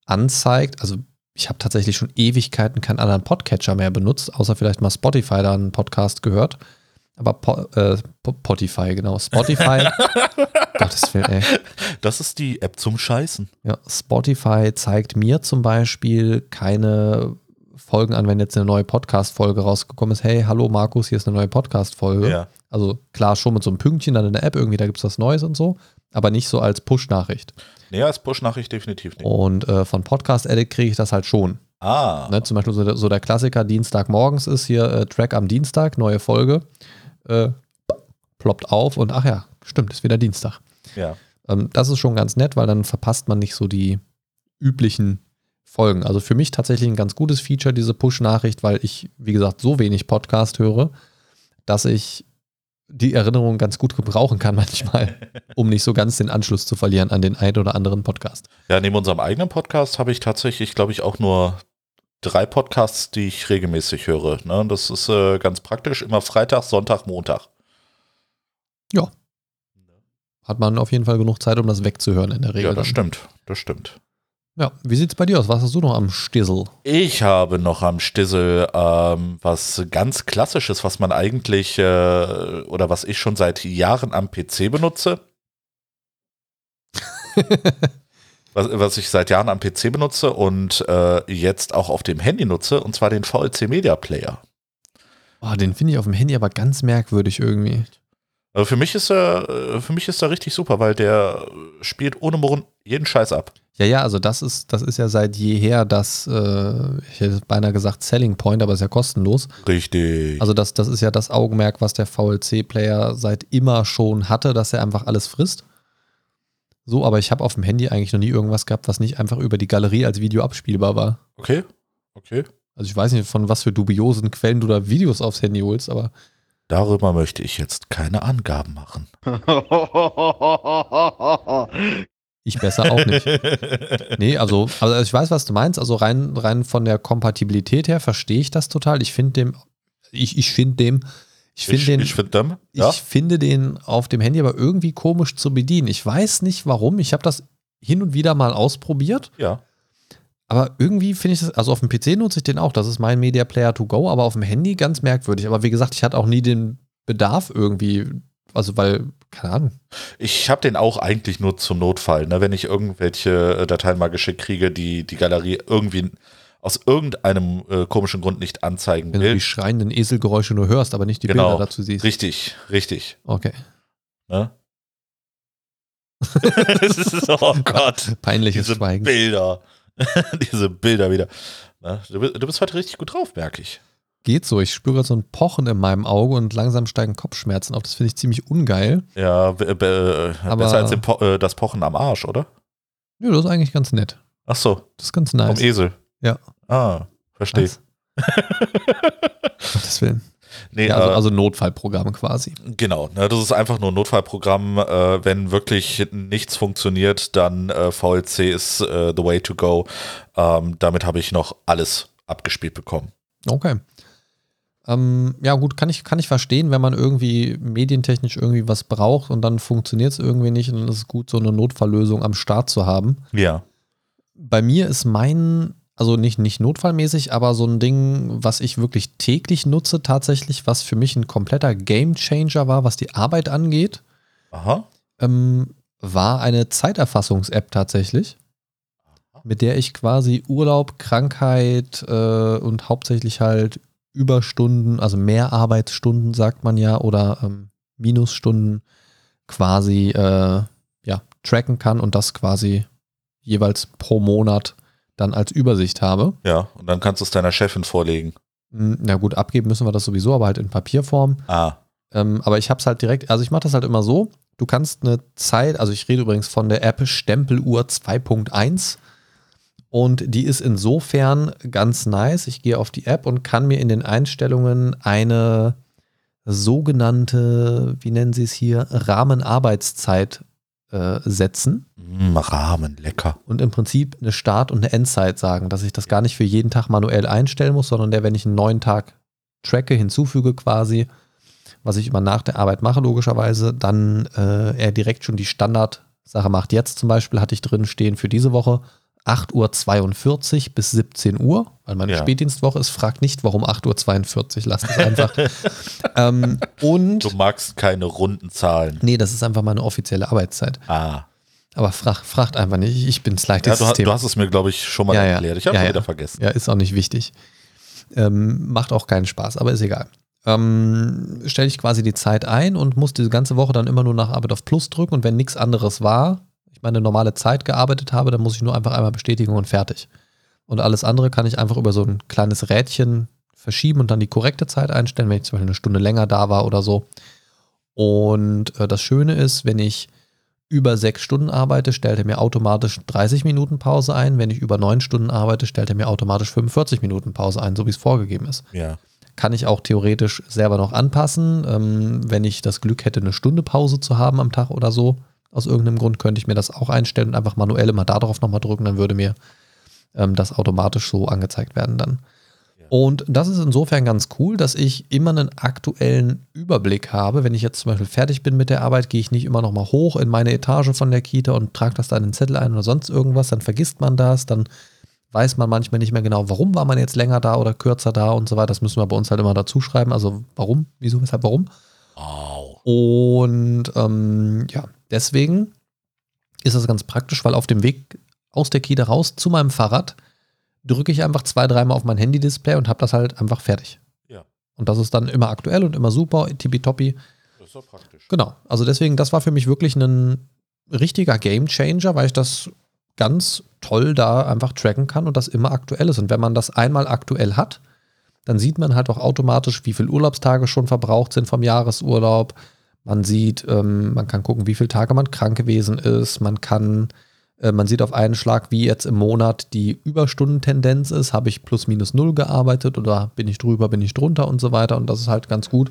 anzeigt. Also ich habe tatsächlich schon Ewigkeiten keinen anderen Podcatcher mehr benutzt, außer vielleicht mal Spotify da einen Podcast gehört. Aber po, äh, Po- Spotify, genau. Spotify. Gottes Willen, ey. Das ist die App zum Scheißen. Ja, Spotify zeigt mir zum Beispiel keine Folgen an, wenn jetzt eine neue Podcast-Folge rausgekommen ist. Hey, hallo Markus, hier ist eine neue Podcast-Folge. Ja. Also klar, schon mit so einem Pünktchen dann in der App, irgendwie, da gibt es was Neues und so, aber nicht so als Push-Nachricht. Nee, als Push-Nachricht definitiv nicht. Und äh, von Podcast Edit kriege ich das halt schon. Ah. Ne? Zum Beispiel so der, so der Klassiker Dienstagmorgens ist hier äh, Track am Dienstag, neue Folge. Äh, ploppt auf und ach ja, stimmt, ist wieder Dienstag. Ja. Ähm, das ist schon ganz nett, weil dann verpasst man nicht so die üblichen Folgen. Also für mich tatsächlich ein ganz gutes Feature, diese Push-Nachricht, weil ich, wie gesagt, so wenig Podcast höre, dass ich die Erinnerung ganz gut gebrauchen kann manchmal, um nicht so ganz den Anschluss zu verlieren an den ein oder anderen Podcast. Ja, neben unserem eigenen Podcast habe ich tatsächlich, glaube ich, auch nur drei Podcasts, die ich regelmäßig höre. Ne? Das ist äh, ganz praktisch, immer Freitag, Sonntag, Montag. Ja. Hat man auf jeden Fall genug Zeit, um das wegzuhören in der Regel. Ja, das dann. stimmt, das stimmt. Ja, wie sieht's bei dir aus? Was hast du noch am Stissel? Ich habe noch am Stissel ähm, was ganz Klassisches, was man eigentlich äh, oder was ich schon seit Jahren am PC benutze. was, was ich seit Jahren am PC benutze und äh, jetzt auch auf dem Handy nutze, und zwar den VLC Media Player. Oh, den finde ich auf dem Handy aber ganz merkwürdig irgendwie. Also für mich ist er, äh, für mich ist er richtig super, weil der spielt ohne Murren jeden Scheiß ab. Ja, ja, also das ist, das ist ja seit jeher das, äh, ich hätte beinahe gesagt Selling Point, aber ist ja kostenlos. Richtig. Also das, das ist ja das Augenmerk, was der VLC-Player seit immer schon hatte, dass er einfach alles frisst. So, aber ich habe auf dem Handy eigentlich noch nie irgendwas gehabt, was nicht einfach über die Galerie als Video abspielbar war. okay, okay. Also ich weiß nicht, von was für dubiosen Quellen du da Videos aufs Handy holst, aber Darüber möchte ich jetzt keine Angaben machen. ich besser auch nicht. Nee, also, also ich weiß, was du meinst. Also rein, rein von der Kompatibilität her verstehe ich das total. Ich finde dem, ich, ich finde dem, ich finde den, ich finde dem, ja. ich finde den auf dem Handy aber irgendwie komisch zu bedienen. Ich weiß nicht warum. Ich habe das hin und wieder mal ausprobiert, ja. Aber irgendwie finde ich das, also auf dem PC nutze ich den auch. Das ist mein Media Player to go, aber auf dem Handy ganz merkwürdig. Aber wie gesagt, ich hatte auch nie den Bedarf irgendwie, also weil, keine Ahnung. Ich habe den auch eigentlich nur zum Notfall, ne? wenn ich irgendwelche äh, Dateien mal geschickt kriege, die die Galerie irgendwie aus irgendeinem äh, komischen Grund nicht anzeigen Wenn du die will. schreienden Eselgeräusche nur hörst, aber nicht die Genau. Bilder dazu siehst. Richtig, richtig. Okay. Ne? das ist, oh Gott, Peinliches diese Schweigen. Bilder. diese Bilder wieder. Ne? Du, bist- du bist heute richtig gut drauf, merke ich. Geht so. Ich spüre gerade so ein Pochen in meinem Auge und langsam steigen Kopfschmerzen auf. Das finde ich ziemlich ungeil. Ja, be- be- äh, Aber- besser als po äh, das Pochen am Arsch, oder? Ja, das ist eigentlich ganz nett. Ach so, Das ist ganz vom nice. Esel. Ja. Ah, verstehe. Gottes Willen. Nee, Ja, also, also Notfallprogramm quasi. Genau, ne, das ist einfach nur ein Notfallprogramm. Äh, wenn wirklich nichts funktioniert, dann äh, VLC ist äh, the way to go. Ähm, damit habe ich noch alles abgespielt bekommen. Okay. Ähm, ja, gut, kann ich, kann ich verstehen, wenn man irgendwie medientechnisch irgendwie was braucht und dann funktioniert es irgendwie nicht, dann ist es gut, so eine Notfalllösung am Start zu haben. Ja. Bei mir ist mein, also nicht, nicht notfallmäßig, aber so ein Ding, was ich wirklich täglich nutze, tatsächlich, was für mich ein kompletter Gamechanger war, was die Arbeit angeht, Aha. ähm, war eine Zeiterfassungs-App tatsächlich, mit der ich quasi Urlaub, Krankheit äh, und hauptsächlich halt Überstunden, also mehr Arbeitsstunden, sagt man ja, oder ähm, Minusstunden quasi äh, ja, tracken kann und das quasi jeweils pro Monat dann als Übersicht habe. Ja, und dann kannst du es deiner Chefin vorlegen. Hm, Na gut, abgeben müssen wir das sowieso, aber halt in Papierform. Ah, Ähm, aber ich habe es halt direkt, also ich mache das halt immer so. Du kannst eine Zeit, also ich rede übrigens von der App Stempeluhr 2.1 und die ist insofern ganz nice. Ich gehe auf die App und kann mir in den Einstellungen eine sogenannte, wie nennen sie es hier, Rahmenarbeitszeit äh, setzen mm, Rahmen, lecker. und im Prinzip eine Start- und eine Endzeit sagen, dass ich das gar nicht für jeden Tag manuell einstellen muss, sondern der, wenn ich einen neuen Tag tracke, hinzufüge quasi, was ich immer nach der Arbeit mache, logischerweise, dann äh, er direkt schon die Standardsache macht. Jetzt zum Beispiel hatte ich drin stehen für diese Woche 8.42 Uhr bis 17 Uhr, weil meine Ja. Spätdienstwoche ist, fragt nicht, warum 8.42 Uhr, lasst es einfach. ähm, und, Du magst keine runden Zahlen. nee, das ist einfach meine offizielle Arbeitszeit. Ah. Aber frag, fragt einfach nicht, ich bin das Ja, leichteste du, du hast es mir, glaube ich, schon mal Ja, ja. erklärt. Ich habe Ja, es ja. wieder vergessen. Ja, ist auch nicht wichtig. Ähm, macht auch keinen Spaß, aber ist egal. Ähm, Stelle ich quasi die Zeit ein und muss diese ganze Woche dann immer nur nach Arbeit auf Plus drücken und wenn nichts anderes war, meine normale Zeit gearbeitet habe, dann muss ich nur einfach einmal bestätigen und fertig. Und alles andere kann ich einfach über so ein kleines Rädchen verschieben und dann die korrekte Zeit einstellen, wenn ich zum Beispiel eine Stunde länger da war oder so. Und äh, das Schöne ist, wenn ich über sechs Stunden arbeite, stellt er mir automatisch 30 Minuten Pause ein. Wenn ich über neun Stunden arbeite, stellt er mir automatisch 45 Minuten Pause ein, so wie es vorgegeben ist. Ja. Kann ich auch theoretisch selber noch anpassen. Ähm, wenn ich das Glück hätte, eine Stunde Pause zu haben am Tag oder so, aus irgendeinem Grund könnte ich mir das auch einstellen und einfach manuell immer darauf nochmal drücken, dann würde mir ähm, das automatisch so angezeigt werden dann. Und das ist insofern ganz cool, dass ich immer einen aktuellen Überblick habe. Wenn ich jetzt zum Beispiel fertig bin mit der Arbeit, gehe ich nicht immer noch mal hoch in meine Etage von der Kita und trage das da in den Zettel ein oder sonst irgendwas. Dann vergisst man das, dann weiß man manchmal nicht mehr genau, warum war man jetzt länger da oder kürzer da und so weiter. Das müssen wir bei uns halt immer dazu schreiben. Also warum, wieso, weshalb, warum. Wow. Und ähm, ja, deswegen ist das ganz praktisch, weil auf dem Weg aus der Kita raus zu meinem Fahrrad drücke ich einfach zwei, dreimal auf mein Handy-Display und habe das halt einfach fertig. Ja. Und das ist dann immer aktuell und immer super, tippitoppi. Das ist doch praktisch. Genau. Also deswegen, das war für mich wirklich ein richtiger Game Changer, weil ich das ganz toll da einfach tracken kann und das immer aktuell ist. Und wenn man das einmal aktuell hat, dann sieht man halt auch automatisch, wie viele Urlaubstage schon verbraucht sind vom Jahresurlaub. Man sieht, ähm, man kann gucken, wie viele Tage man krank gewesen ist. Man kann äh, man sieht auf einen Schlag, wie jetzt im Monat die Überstundentendenz ist. Habe ich plus minus null gearbeitet oder bin ich drüber, bin ich drunter und so weiter. Und das ist halt ganz gut,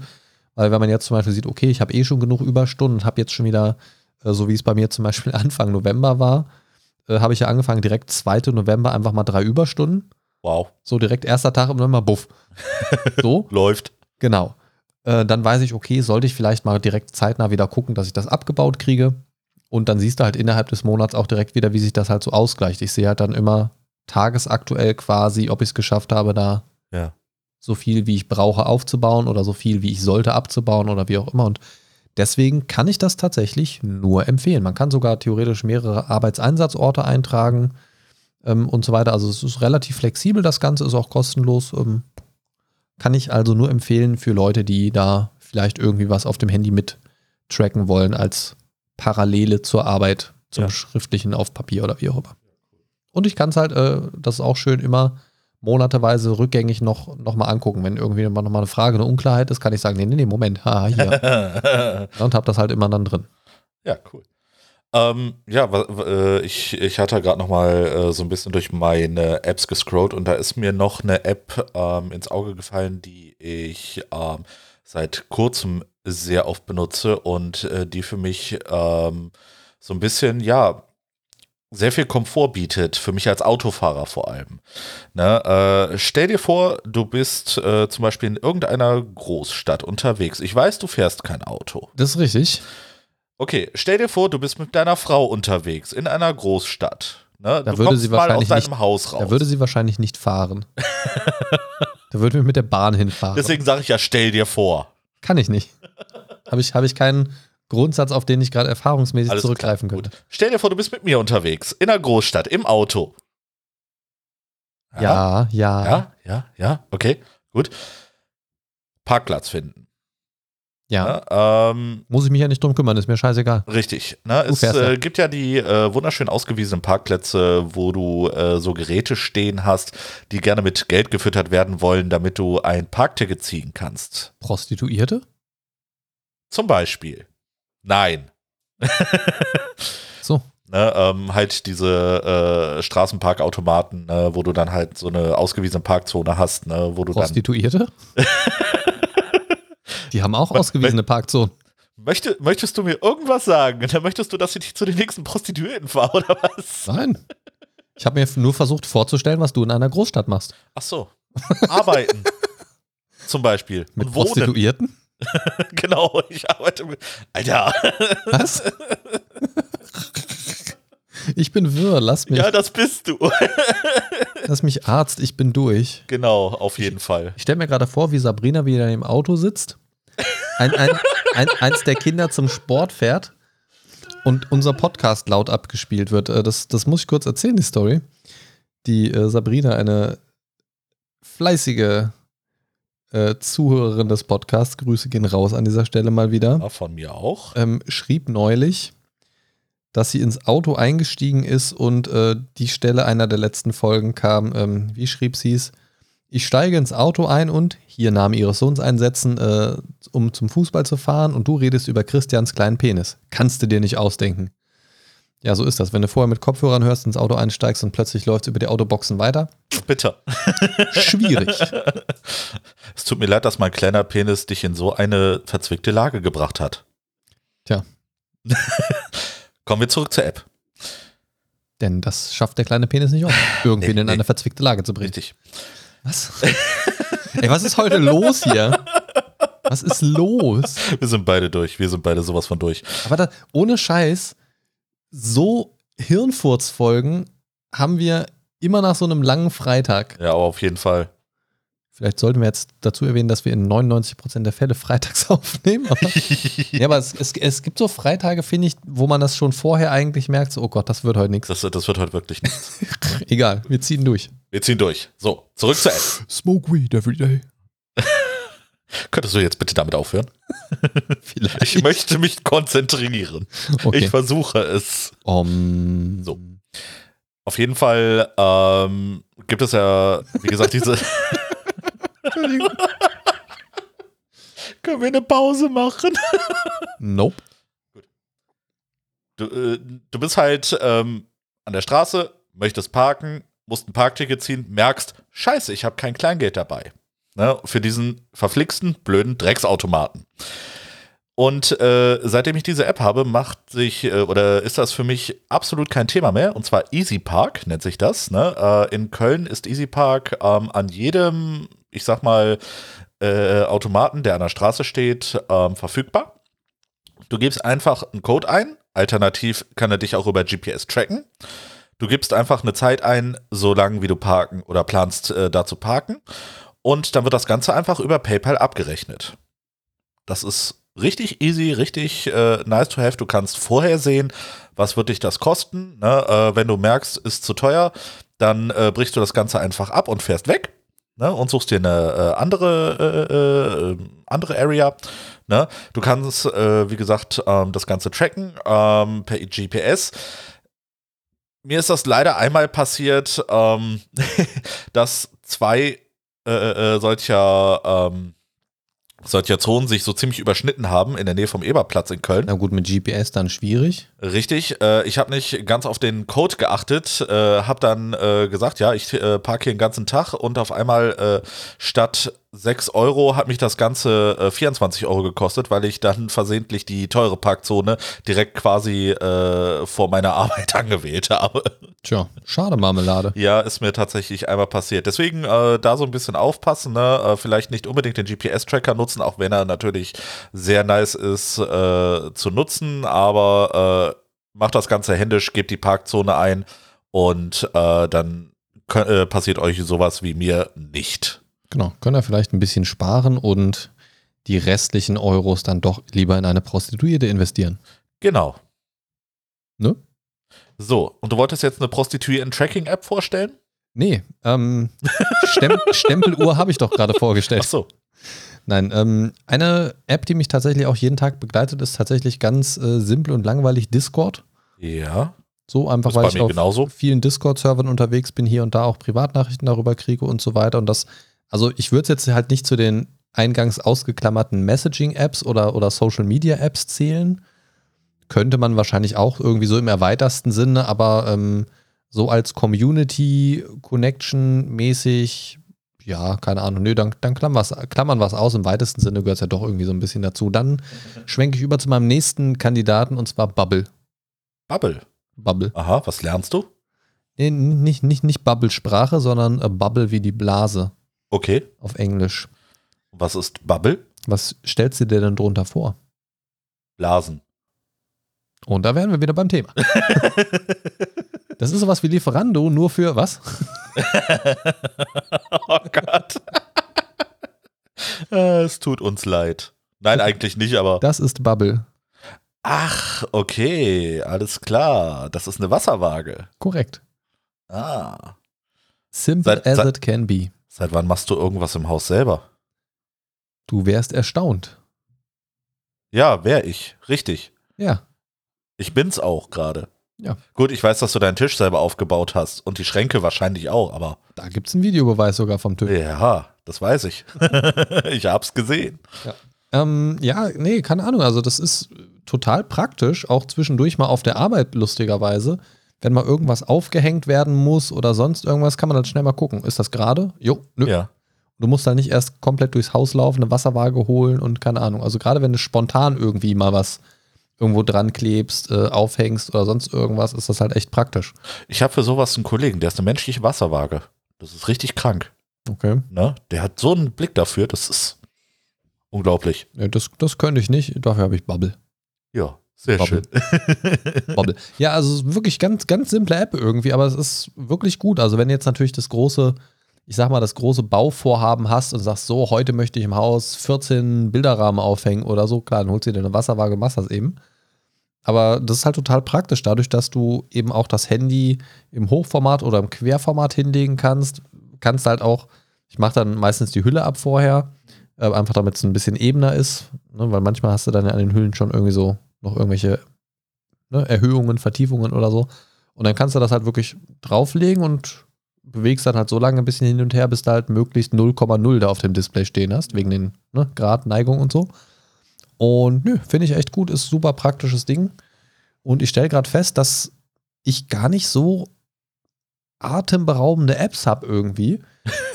weil wenn man jetzt zum Beispiel sieht, okay, ich habe eh schon genug Überstunden und habe jetzt schon wieder, äh, so wie es bei mir zum Beispiel Anfang November war, äh, habe ich ja angefangen, direkt 2. November einfach mal drei Überstunden. Wow. So direkt erster Tag im November, buff. So. Läuft. Genau. Äh, dann weiß ich, okay, sollte ich vielleicht mal direkt zeitnah wieder gucken, dass ich das abgebaut kriege. Und dann siehst du halt innerhalb des Monats auch direkt wieder, wie sich das halt so ausgleicht. Ich sehe halt dann immer tagesaktuell quasi, ob ich es geschafft habe, da Ja. so viel, wie ich brauche, aufzubauen oder so viel, wie ich sollte, abzubauen oder wie auch immer. Und deswegen kann ich das tatsächlich nur empfehlen. Man kann sogar theoretisch mehrere Arbeitseinsatzorte eintragen ähm, und so weiter. Also es ist relativ flexibel, das Ganze ist auch kostenlos. Ähm, kann ich also nur empfehlen für Leute, die da vielleicht irgendwie was auf dem Handy mit tracken wollen als Parallele zur Arbeit, zum Ja. schriftlichen auf Papier oder wie auch immer. Und ich kann es halt, äh, das ist auch schön, immer monateweise rückgängig noch, noch mal angucken. Wenn irgendwie noch mal eine Frage, eine Unklarheit ist, kann ich sagen, nee, nee, nee, Moment, haha, hier. Und habe das halt immer dann drin. Ja, cool. Ähm, ja, äh, ich, ich hatte gerade noch mal äh, so ein bisschen durch meine Apps gescrollt und da ist mir noch eine App ähm, ins Auge gefallen, die ich ähm, seit kurzem sehr oft benutze und äh, die für mich ähm, so ein bisschen, ja, sehr viel Komfort bietet, für mich als Autofahrer vor allem. Ne, äh, stell dir vor, du bist äh, zum Beispiel in irgendeiner Großstadt unterwegs. Ich weiß, du fährst kein Auto. Das ist richtig. Okay, stell dir vor, du bist mit deiner Frau unterwegs in einer Großstadt. Ne? Da du würde sie wahrscheinlich deinem nicht- Haus raus. Da würde sie wahrscheinlich nicht fahren. da würde ich mit der Bahn hinfahren. Deswegen sage ich ja, stell dir vor. Kann ich nicht. Habe ich, hab ich keinen Grundsatz, auf den ich gerade erfahrungsmäßig Alles zurückgreifen klar, könnte. Gut. Stell dir vor, du bist mit mir unterwegs in einer Großstadt im Auto. Ja, ja. Ja, ja, ja, okay, gut. Parkplatz finden. Ja. Ne? Ähm, Muss ich mich ja nicht drum kümmern, ist mir scheißegal. Richtig. Ne? Es ja. äh, gibt ja die äh, wunderschön ausgewiesenen Parkplätze, wo du äh, so Geräte stehen hast, die gerne mit Geld gefüttert werden wollen, damit du ein Parkticket ziehen kannst. Prostituierte? Zum Beispiel. Nein. So. Ne, ähm, halt diese äh, Straßenparkautomaten, ne, wo du dann halt so eine ausgewiesene Parkzone hast, ne, wo du dann. Prostituierte? Die haben auch ausgewiesene Parkzonen. Möchte, möchtest du mir irgendwas sagen? Dann möchtest du, dass ich dich zu den nächsten Prostituierten fahre, oder was? Nein. Ich habe mir nur versucht vorzustellen, was du in einer Großstadt machst. Ach so. Arbeiten. Zum Beispiel. Mit Und. Prostituierten? Genau, ich arbeite mit. Alter, Was? Ich bin wirr, lass mich, ja, das bist du. lass mich Arzt, ich bin durch. genau, auf jeden Fall. Ich stelle mir gerade vor, wie Sabrina wieder im Auto sitzt, ein, ein, ein, eins der Kinder zum Sport fährt und unser Podcast laut abgespielt wird. Äh, Das, das muss ich kurz erzählen, die Story. Die äh, Sabrina, eine fleißige äh, Zuhörerin des Podcasts, Grüße gehen raus an dieser Stelle mal wieder, Ja, von mir auch. ähm, schrieb neulich, dass sie ins Auto eingestiegen ist und äh, die Stelle einer der letzten Folgen kam. Ähm, wie schrieb sie es? Ich steige ins Auto ein und hier Name ihres Sohns einsetzen, äh, um zum Fußball zu fahren und du redest über Christians kleinen Penis. Kannst du dir nicht ausdenken. Ja, so ist das. Wenn du vorher mit Kopfhörern hörst, ins Auto einsteigst und plötzlich läuft es über die Autoboxen weiter. Bitter. Schwierig. Es tut mir leid, dass mein kleiner Penis dich in so eine verzwickte Lage gebracht hat. Tja. Kommen wir zurück zur App. Denn das schafft der kleine Penis nicht auch, irgendwen Nee, in nee. eine verzwickte Lage zu bringen. Richtig. Was? Ey, was ist heute los hier? Was ist los? Wir sind beide durch. Wir sind beide sowas von durch. Aber da, ohne Scheiß, so Hirnfurzfolgen haben wir immer nach so einem langen Freitag. Ja, aber auf jeden Fall. Vielleicht sollten wir jetzt dazu erwähnen, dass wir in 99% der Fälle freitags aufnehmen. Aber, ja, aber es, es, es gibt so Freitage, finde ich, wo man das schon vorher eigentlich merkt, so, oh Gott, das wird heute nichts. Das, das wird heute wirklich nichts. Egal, wir ziehen durch. Wir ziehen durch. So, zurück zur App. Smoke weed every day. Könntest du jetzt bitte damit aufhören? Vielleicht. Ich möchte mich konzentrieren. Okay. Ich versuche es. Um, So. Auf jeden Fall ähm, gibt es ja, wie gesagt, diese. Entschuldigung. Können wir eine Pause machen? Nope. Du, äh, du bist halt ähm, an der Straße, möchtest parken, musst ein Parkticket ziehen, merkst, scheiße, ich habe kein Kleingeld dabei. Ne, für diesen verflixten, blöden Drecksautomaten. Und äh, seitdem ich diese App habe, macht sich äh, oder ist das für mich absolut kein Thema mehr. Und zwar Easy Park nennt sich das. Ne? Äh, in Köln ist Easy Park ähm, an jedem, ich sag mal, äh, Automaten, der an der Straße steht, ähm, verfügbar. Du gibst einfach einen Code ein. Alternativ kann er dich auch über GPS tracken. Du gibst einfach eine Zeit ein, so lange wie du parken oder planst, äh, da zu parken. Und dann wird das Ganze einfach über PayPal abgerechnet. Das ist richtig easy, richtig äh, nice to have. Du kannst vorher sehen, was wird dich das kosten. Ne? Äh, wenn du merkst, ist zu teuer, dann äh, brichst du das Ganze einfach ab und fährst weg. Ne? Und suchst dir eine äh, andere, äh, äh, andere Area. Ne? Du kannst, wie gesagt, ähm, das Ganze tracken ähm, per GPS. Mir ist das leider einmal passiert, ähm, dass zwei äh, äh, solcher, ähm, Zonen sich so ziemlich überschnitten haben in der Nähe vom Eberplatz in Köln. Na gut, mit GPS dann schwierig. Richtig, äh, ich habe nicht ganz auf den Code geachtet, äh, habe dann äh, gesagt, ja, ich äh, parke hier den ganzen Tag und auf einmal äh, statt 6 Euro hat mich das Ganze äh, 24 Euro gekostet, weil ich dann versehentlich die teure Parkzone direkt quasi äh, vor meiner Arbeit angewählt habe. Tja, schade Marmelade. Ja, ist mir tatsächlich einmal passiert. Deswegen äh, da so ein bisschen aufpassen, ne? äh, vielleicht nicht unbedingt den GPS-Tracker nutzen, auch wenn er natürlich sehr nice ist äh, zu nutzen, aber äh, macht das Ganze händisch, gebt die Parkzone ein und äh, dann kö- äh, passiert euch sowas wie mir nicht. Genau, könnt ihr vielleicht ein bisschen sparen und die restlichen Euros dann doch lieber in eine Prostituierte investieren. Genau. Ne? So, und du wolltest jetzt eine Prostituierten-Tracking-App vorstellen? Nee, ähm, Stem Stempeluhr habe ich doch gerade vorgestellt. Ach so. Nein, ähm, eine App, die mich tatsächlich auch jeden Tag begleitet, ist tatsächlich ganz äh, simpel und langweilig Discord. Ja, So einfach, weil ich auf genauso. vielen Discord-Servern unterwegs bin, hier und da auch Privatnachrichten darüber kriege und so weiter. Und das, also ich würde es jetzt halt nicht zu den eingangs ausgeklammerten Messaging-Apps oder, oder Social-Media-Apps zählen. Könnte man wahrscheinlich auch irgendwie so im erweitersten Sinne, aber ähm, so als Community-Connection-mäßig, ja, keine Ahnung, nö, dann, dann klammern wir es aus. Im weitesten Sinne gehört es ja doch irgendwie so ein bisschen dazu. Dann schwenke ich über zu meinem nächsten Kandidaten und zwar Bubble. Bubble. Bubble. Aha, was lernst du? Nee, nicht, nicht, nicht Bubble-Sprache, sondern äh, Bubble wie die Blase Okay. auf Englisch. Was ist Bubble? Was stellst du dir denn drunter vor? Blasen. Und da wären wir wieder beim Thema. Das ist sowas wie Lieferando, nur für was? oh Gott. Äh, es tut uns leid. Nein, eigentlich nicht, aber. Das ist Bubble. Ach, okay, alles klar. Das ist eine Wasserwaage. Korrekt. Ah. Simple Seit- as seit- it can be. Seit wann machst du irgendwas im Haus selber? Du wärst erstaunt. Ja, wär ich. Richtig. Ja. Ich bin's auch gerade. Ja. Gut, ich weiß, dass du deinen Tisch selber aufgebaut hast und die Schränke wahrscheinlich auch, aber Da gibt es einen Videobeweis sogar vom Tisch. ja, das weiß ich. ich hab's gesehen. Ähm, ja, nee, keine Ahnung. Also, das ist total praktisch, auch zwischendurch mal auf der Arbeit, lustigerweise. Wenn mal irgendwas aufgehängt werden muss oder sonst irgendwas, kann man dann schnell mal gucken. Ist das gerade? Jo, nö. Ja. Du musst dann nicht erst komplett durchs Haus laufen, eine Wasserwaage holen und keine Ahnung. Also, gerade wenn du spontan irgendwie mal was irgendwo dran klebst, äh, aufhängst oder sonst irgendwas, ist das halt echt praktisch. Ich habe für sowas einen Kollegen, der ist eine menschliche Wasserwaage. Das ist richtig krank. Okay. Ne? Der hat so einen Blick dafür, das ist unglaublich. Ja, das, das könnte ich nicht. Dafür habe ich Bubble. Ja, sehr Bubble. schön. Bobble. Ja, also wirklich ganz, ganz simple App irgendwie, aber es ist wirklich gut. Also wenn jetzt natürlich das große, ich sag mal, das große Bauvorhaben hast und sagst, so, heute möchte ich im Haus 14 Bilderrahmen aufhängen oder so, klar, dann holst du dir eine Wasserwaage und machst das eben. Aber das ist halt total praktisch, dadurch, dass du eben auch das Handy im Hochformat oder im Querformat hinlegen kannst, kannst halt auch, ich mache dann meistens die Hülle ab vorher, äh, einfach damit es ein bisschen ebener ist, ne, weil manchmal hast du dann ja an den Hüllen schon irgendwie so noch irgendwelche ne, Erhöhungen, Vertiefungen oder so. Und dann kannst du das halt wirklich drauflegen und bewegst dann halt so lange ein bisschen hin und her, bis du halt möglichst 0,0 da auf dem Display stehen hast, wegen den ne, Grad, Neigung und so. Und nö, finde ich echt gut, ist super praktisches Ding. Und ich stelle gerade fest, dass ich gar nicht so atemberaubende Apps habe irgendwie.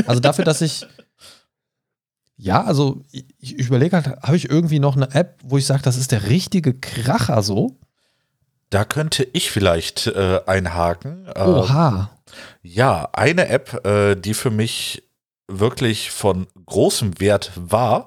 Also dafür, dass ich ja, also ich, ich überlege halt, habe ich irgendwie noch eine App, wo ich sage, das ist der richtige Kracher so? Da könnte ich vielleicht äh, einhaken. Äh, Oha. Ja, eine App, äh, die für mich wirklich von großem Wert war,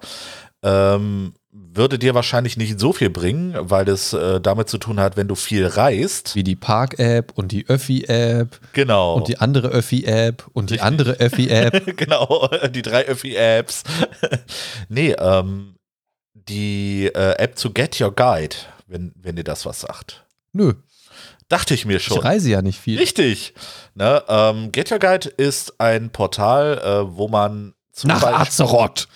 ähm, würde dir wahrscheinlich nicht so viel bringen, weil es äh, damit zu tun hat, wenn du viel reist. Wie die Park-App und die Öffi-App Genau. und die andere Öffi-App und die andere Öffi-App. genau, die drei Öffi-Apps. nee, ähm, die äh, App zu Get Your Guide, wenn, wenn dir das was sagt. Nö, Dachte ich mir schon. ich reise ja nicht viel. Richtig. Ne, ähm, Get Your Guide ist ein Portal, äh, wo man zum Nach Beispiel- Azeroth.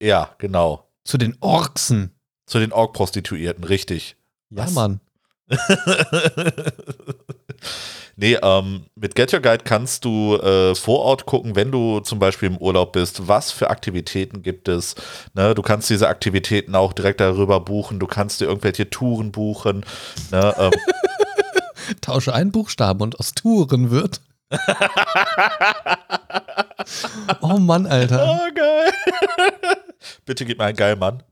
Ja, genau. Zu den Orksen. Zu den Org-Prostituierten, richtig. Ja, Was? Mann. nee, ähm, mit Get Your Guide kannst du äh, vor Ort gucken, wenn du zum Beispiel im Urlaub bist, was für Aktivitäten gibt es. Ne, du kannst diese Aktivitäten auch direkt darüber buchen, du kannst dir irgendwelche Touren buchen. Ne, ähm, Tausche einen Buchstaben und aus Touren wird. oh Mann, Alter. oh, geil. Bitte gib mir einen geilen Mann.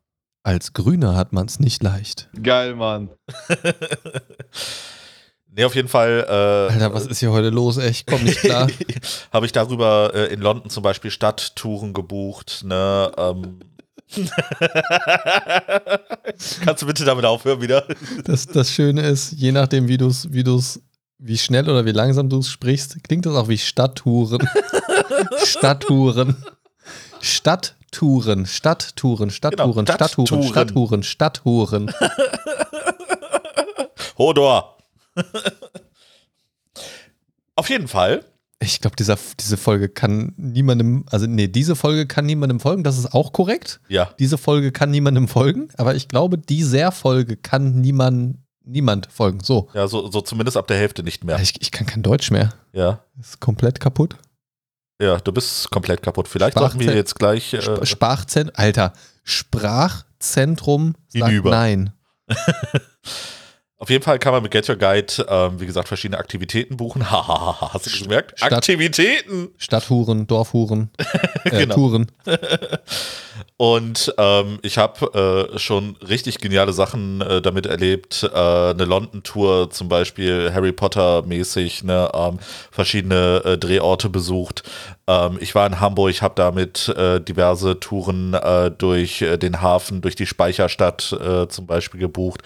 Als Grüner hat man es nicht leicht. Geil, Mann. Nee, auf jeden Fall äh, Alter, was ist hier heute los? Ey, ich komm nicht klar. habe ich darüber äh, in London zum Beispiel Stadttouren gebucht. Ne, ähm. Kannst du bitte damit aufhören wieder? Das, das Schöne ist, je nachdem, wie du es, wie du's, wie schnell oder wie langsam du es sprichst, klingt das auch wie Stadttouren. Stadttouren. Stadttouren, Stadttouren, Stadttouren, Genau, Stadttouren, Stadttouren. Stadttouren, Stadttouren. Hodor. Auf jeden Fall. Ich glaube, diese Folge kann niemandem, also nee, diese Folge kann niemandem folgen, das ist auch korrekt. Ja. Diese Folge kann niemandem folgen, aber ich glaube, dieser Folge kann niemand, niemand folgen. So. Ja, so, so zumindest ab der Hälfte nicht mehr. Ich, ich kann kein Deutsch mehr. Ja. Ist komplett kaputt. Ja, du bist komplett kaputt. Vielleicht sollten wir jetzt gleich. Äh, Sp Sprachzentrum, Alter, Sprachzentrum sagt Hinüber. nein. auf jeden Fall kann man mit Get Your Guide, ähm, wie gesagt, verschiedene Aktivitäten buchen. Hahaha, hast du gemerkt? Stadt- Aktivitäten! Stadthuren, Dorfhuren, äh, Genau. Touren. Und ähm, ich habe äh, schon richtig geniale Sachen äh, damit erlebt. Äh, eine London-Tour zum Beispiel, Harry Potter-mäßig, ne, ähm, verschiedene äh, Drehorte besucht. Ähm, ich war in Hamburg, habe damit äh, diverse Touren äh, durch den Hafen, durch die Speicherstadt zum Beispiel gebucht.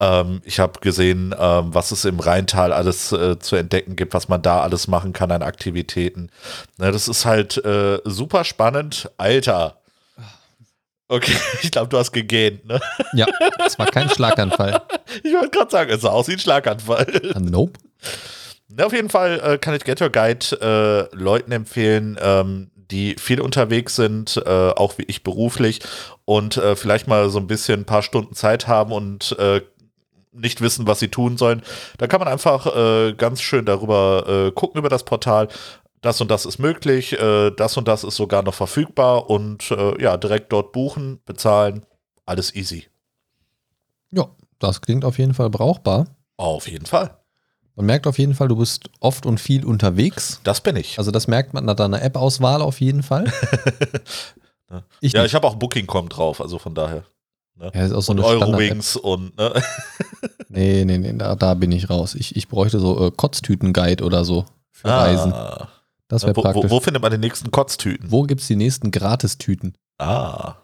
Ähm, ich habe gesehen, ähm, was es im Rheintal alles zu entdecken gibt, was man da alles machen kann an Aktivitäten. Ne, das ist halt super spannend. Alter. Okay, ich glaube, du hast gegähnt, ne? Ja, es war kein Schlaganfall. Ich wollte gerade sagen, es sah aus wie ein Schlaganfall. Ah, Nope. Na, auf jeden Fall äh, kann ich Get Your Guide äh, Leuten empfehlen, ähm, die viel unterwegs sind, äh, auch wie ich beruflich und äh, vielleicht mal so ein bisschen ein paar Stunden Zeit haben und äh, nicht wissen, was sie tun sollen. Da kann man einfach äh, ganz schön darüber gucken über das Portal. Das und das ist möglich, äh, das und das ist sogar noch verfügbar und äh, ja, direkt dort buchen, bezahlen, alles easy. Ja, das klingt auf jeden Fall brauchbar. Auf jeden Fall. Man merkt auf jeden Fall, du bist oft und viel unterwegs. Das bin ich. Also das merkt man an deiner App-Auswahl auf jeden Fall. ich ja, ich habe auch Booking.com drauf, also von daher. Ne? Ja, ist auch so und Eurowings und. Ne? nee, nee, nee, da, da bin ich raus. Ich, ich bräuchte so äh, Kotztüten-Guide oder so für ah. Reisen. Das wäre praktisch. Wo, wo, findet man die nächsten Kotztüten? Wo gibt es die nächsten Gratistüten? Ah.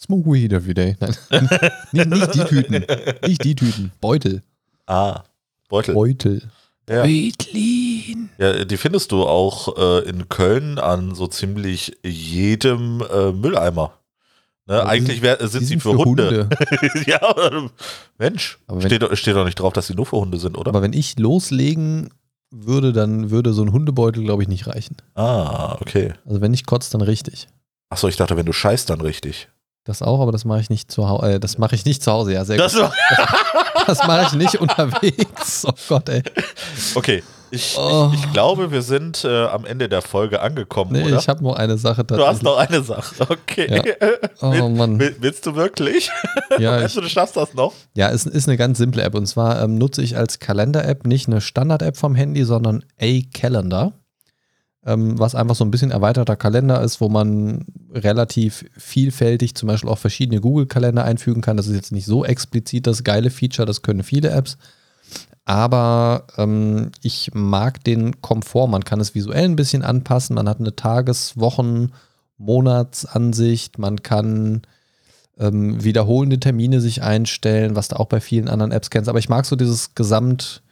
Smoke weed every day. Nein. nicht, nicht die Tüten. Nicht die Tüten. Beutel. Ah. Beutel. Beutel. Ja. Beutlin. Ja, die findest du auch äh, in Köln an so ziemlich jedem äh, Mülleimer. Ne, eigentlich wär, sind sie für, für Hunde. Hunde. ja, Mensch. Wenn, steht, steht doch nicht drauf, dass sie nur für Hunde sind, oder? Aber wenn ich loslegen würde, dann würde so ein Hundebeutel, glaube ich, nicht reichen. Ah, okay. Also wenn ich kotze, dann richtig. Achso, ich dachte, wenn du scheißt, dann richtig. Das auch, aber das mache ich nicht zu Hause. Äh, das mache ich nicht zu Hause, ja, sehr das gut. Das, das mache ich nicht unterwegs. Oh Gott, ey. Okay, ich, oh. ich, ich, glaube, wir sind äh, am Ende der Folge angekommen, nee, oder? ich habe nur eine Sache. Du hast noch eine Sache, okay. Ja. Oh, Mann. willst du wirklich? Ja, ich, du, du schaffst das noch? Ja, es ist eine ganz simple App. Und zwar ähm, nutze ich als Kalender-App nicht eine Standard-App vom Handy, sondern A-Calendar. Ähm, was einfach so ein bisschen erweiterter Kalender ist, wo man relativ vielfältig zum Beispiel auch verschiedene Google-Kalender einfügen kann. Das ist jetzt nicht so explizit das geile Feature, das können viele Apps aber ähm, ich mag den Komfort. Man kann es visuell ein bisschen anpassen. Man hat eine Tages-, Wochen-, Monatsansicht. Man kann ähm, wiederholende Termine sich einstellen, was du auch bei vielen anderen Apps kennst. Aber ich mag so dieses Gesamt,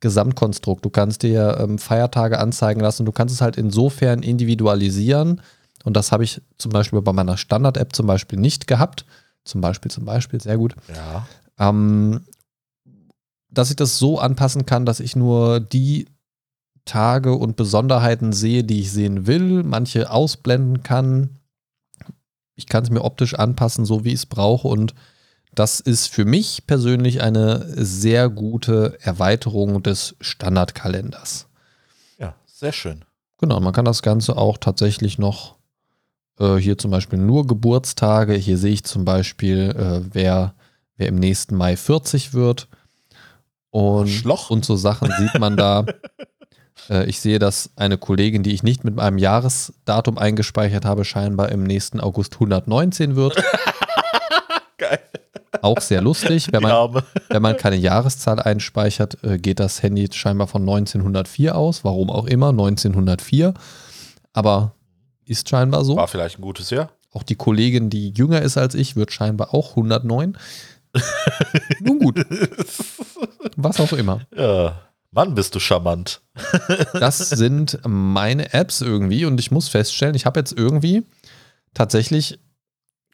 Gesamtkonstrukt. Du kannst dir ähm, Feiertage anzeigen lassen. Du kannst es halt insofern individualisieren. Und das habe ich zum Beispiel bei meiner Standard-App zum Beispiel nicht gehabt. Zum Beispiel, zum Beispiel, sehr gut. Ja. Ähm, dass ich das so anpassen kann, dass ich nur die Tage und Besonderheiten sehe, die ich sehen will, manche ausblenden kann. Ich kann es mir optisch anpassen, so wie ich es brauche und das ist für mich persönlich eine sehr gute Erweiterung des Standardkalenders. Ja, sehr schön. Genau, man kann das Ganze auch tatsächlich noch äh, hier zum Beispiel nur Geburtstage. Hier sehe ich zum Beispiel, äh, wer, wer im nächsten Mai 40 wird. Und, Schloch. und so Sachen sieht man da. äh, ich sehe, dass eine Kollegin, die ich nicht mit meinem Jahresdatum eingespeichert habe, scheinbar im nächsten August 119 wird. Geil. Auch sehr lustig. Wenn man, wenn man keine Jahreszahl einspeichert, äh, geht das Handy scheinbar von 1904 aus. Warum auch immer, 1904. Aber ist scheinbar so. War vielleicht ein gutes Jahr. Auch die Kollegin, die jünger ist als ich, wird scheinbar auch 109. Nun gut. Was auch immer. Ja. Mann, bist du charmant. das sind meine Apps irgendwie und ich muss feststellen, ich habe jetzt irgendwie tatsächlich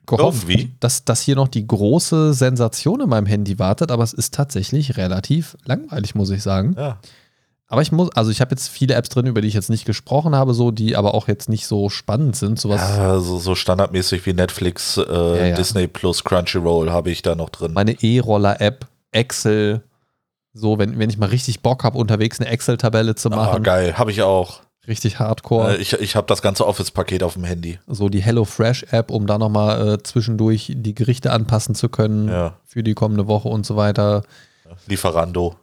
gehofft, irgendwie? dass, dass hier noch die große Sensation in meinem Handy wartet, aber es ist tatsächlich relativ langweilig, muss ich sagen. Ja. Aber ich muss, also ich habe jetzt viele Apps drin, über die ich jetzt nicht gesprochen habe, so, die aber auch jetzt nicht so spannend sind. Sowas. Ja, so, so standardmäßig wie Netflix, äh, ja, ja. Disney Plus, Crunchyroll habe ich da noch drin. Meine E-Roller-App, Excel, so, wenn, wenn ich mal richtig Bock habe, unterwegs eine Excel-Tabelle zu ah, machen. Ah, geil, habe ich auch. Richtig hardcore. Äh, ich ich habe das ganze Office-Paket auf dem Handy. So die HelloFresh-App, um da nochmal äh, zwischendurch die Gerichte anpassen zu können ja. für die kommende Woche und so weiter. Lieferando.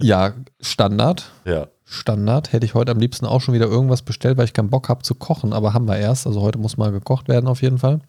Ja, Standard. Ja. Standard. Hätte ich heute am liebsten auch schon wieder irgendwas bestellt, weil ich keinen Bock habe zu kochen, aber haben wir erst. Also heute muss mal gekocht werden auf jeden Fall.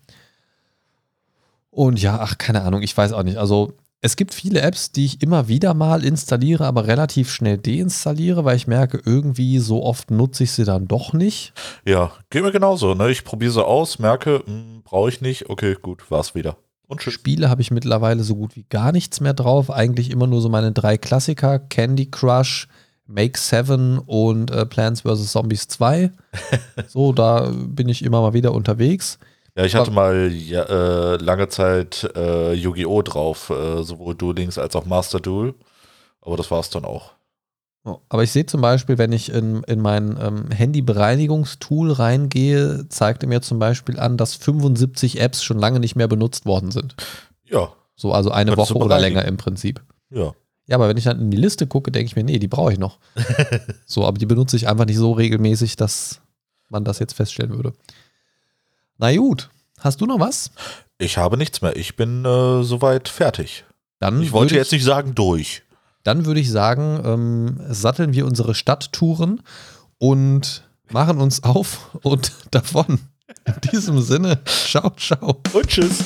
Und ja, ach, keine Ahnung, ich weiß auch nicht. Also es gibt viele Apps, die ich immer wieder mal installiere, aber relativ schnell deinstalliere, weil ich merke, irgendwie so oft nutze ich sie dann doch nicht. Ja, geht mir genauso. Ne? Ich probiere sie aus, merke, hm, brauche ich nicht. Okay, gut, war's wieder. Und Spiele habe ich mittlerweile so gut wie gar nichts mehr drauf. Eigentlich immer nur so meine drei Klassiker: Candy Crush, Make 7 und äh, Plants vs. Zombies 2. so, da bin ich immer mal wieder unterwegs. Ja, ich hatte mal ja, äh, lange Zeit äh, Yu-Gi-Oh! drauf, äh, sowohl Duel Links als auch Master Duel. Aber das war es dann auch. Aber ich sehe zum Beispiel, wenn ich in, in mein ähm, Handy-Bereinigungstool reingehe, zeigt er mir zum Beispiel an, dass 75 Apps schon lange nicht mehr benutzt worden sind. Ja. So, also eine Woche oder länger im Prinzip. Ja. Ja, aber wenn ich dann in die Liste gucke, denke ich mir, nee, die brauche ich noch. so, aber die benutze ich einfach nicht so regelmäßig, dass man das jetzt feststellen würde. Na gut, hast du noch was? Ich habe nichts mehr. Ich bin äh, soweit fertig. Dann Ich wollte würde jetzt nicht sagen durch. Dann würde ich sagen, ähm, satteln wir unsere Stadttouren und machen uns auf und davon. In diesem Sinne, ciao, ciao. Und tschüss.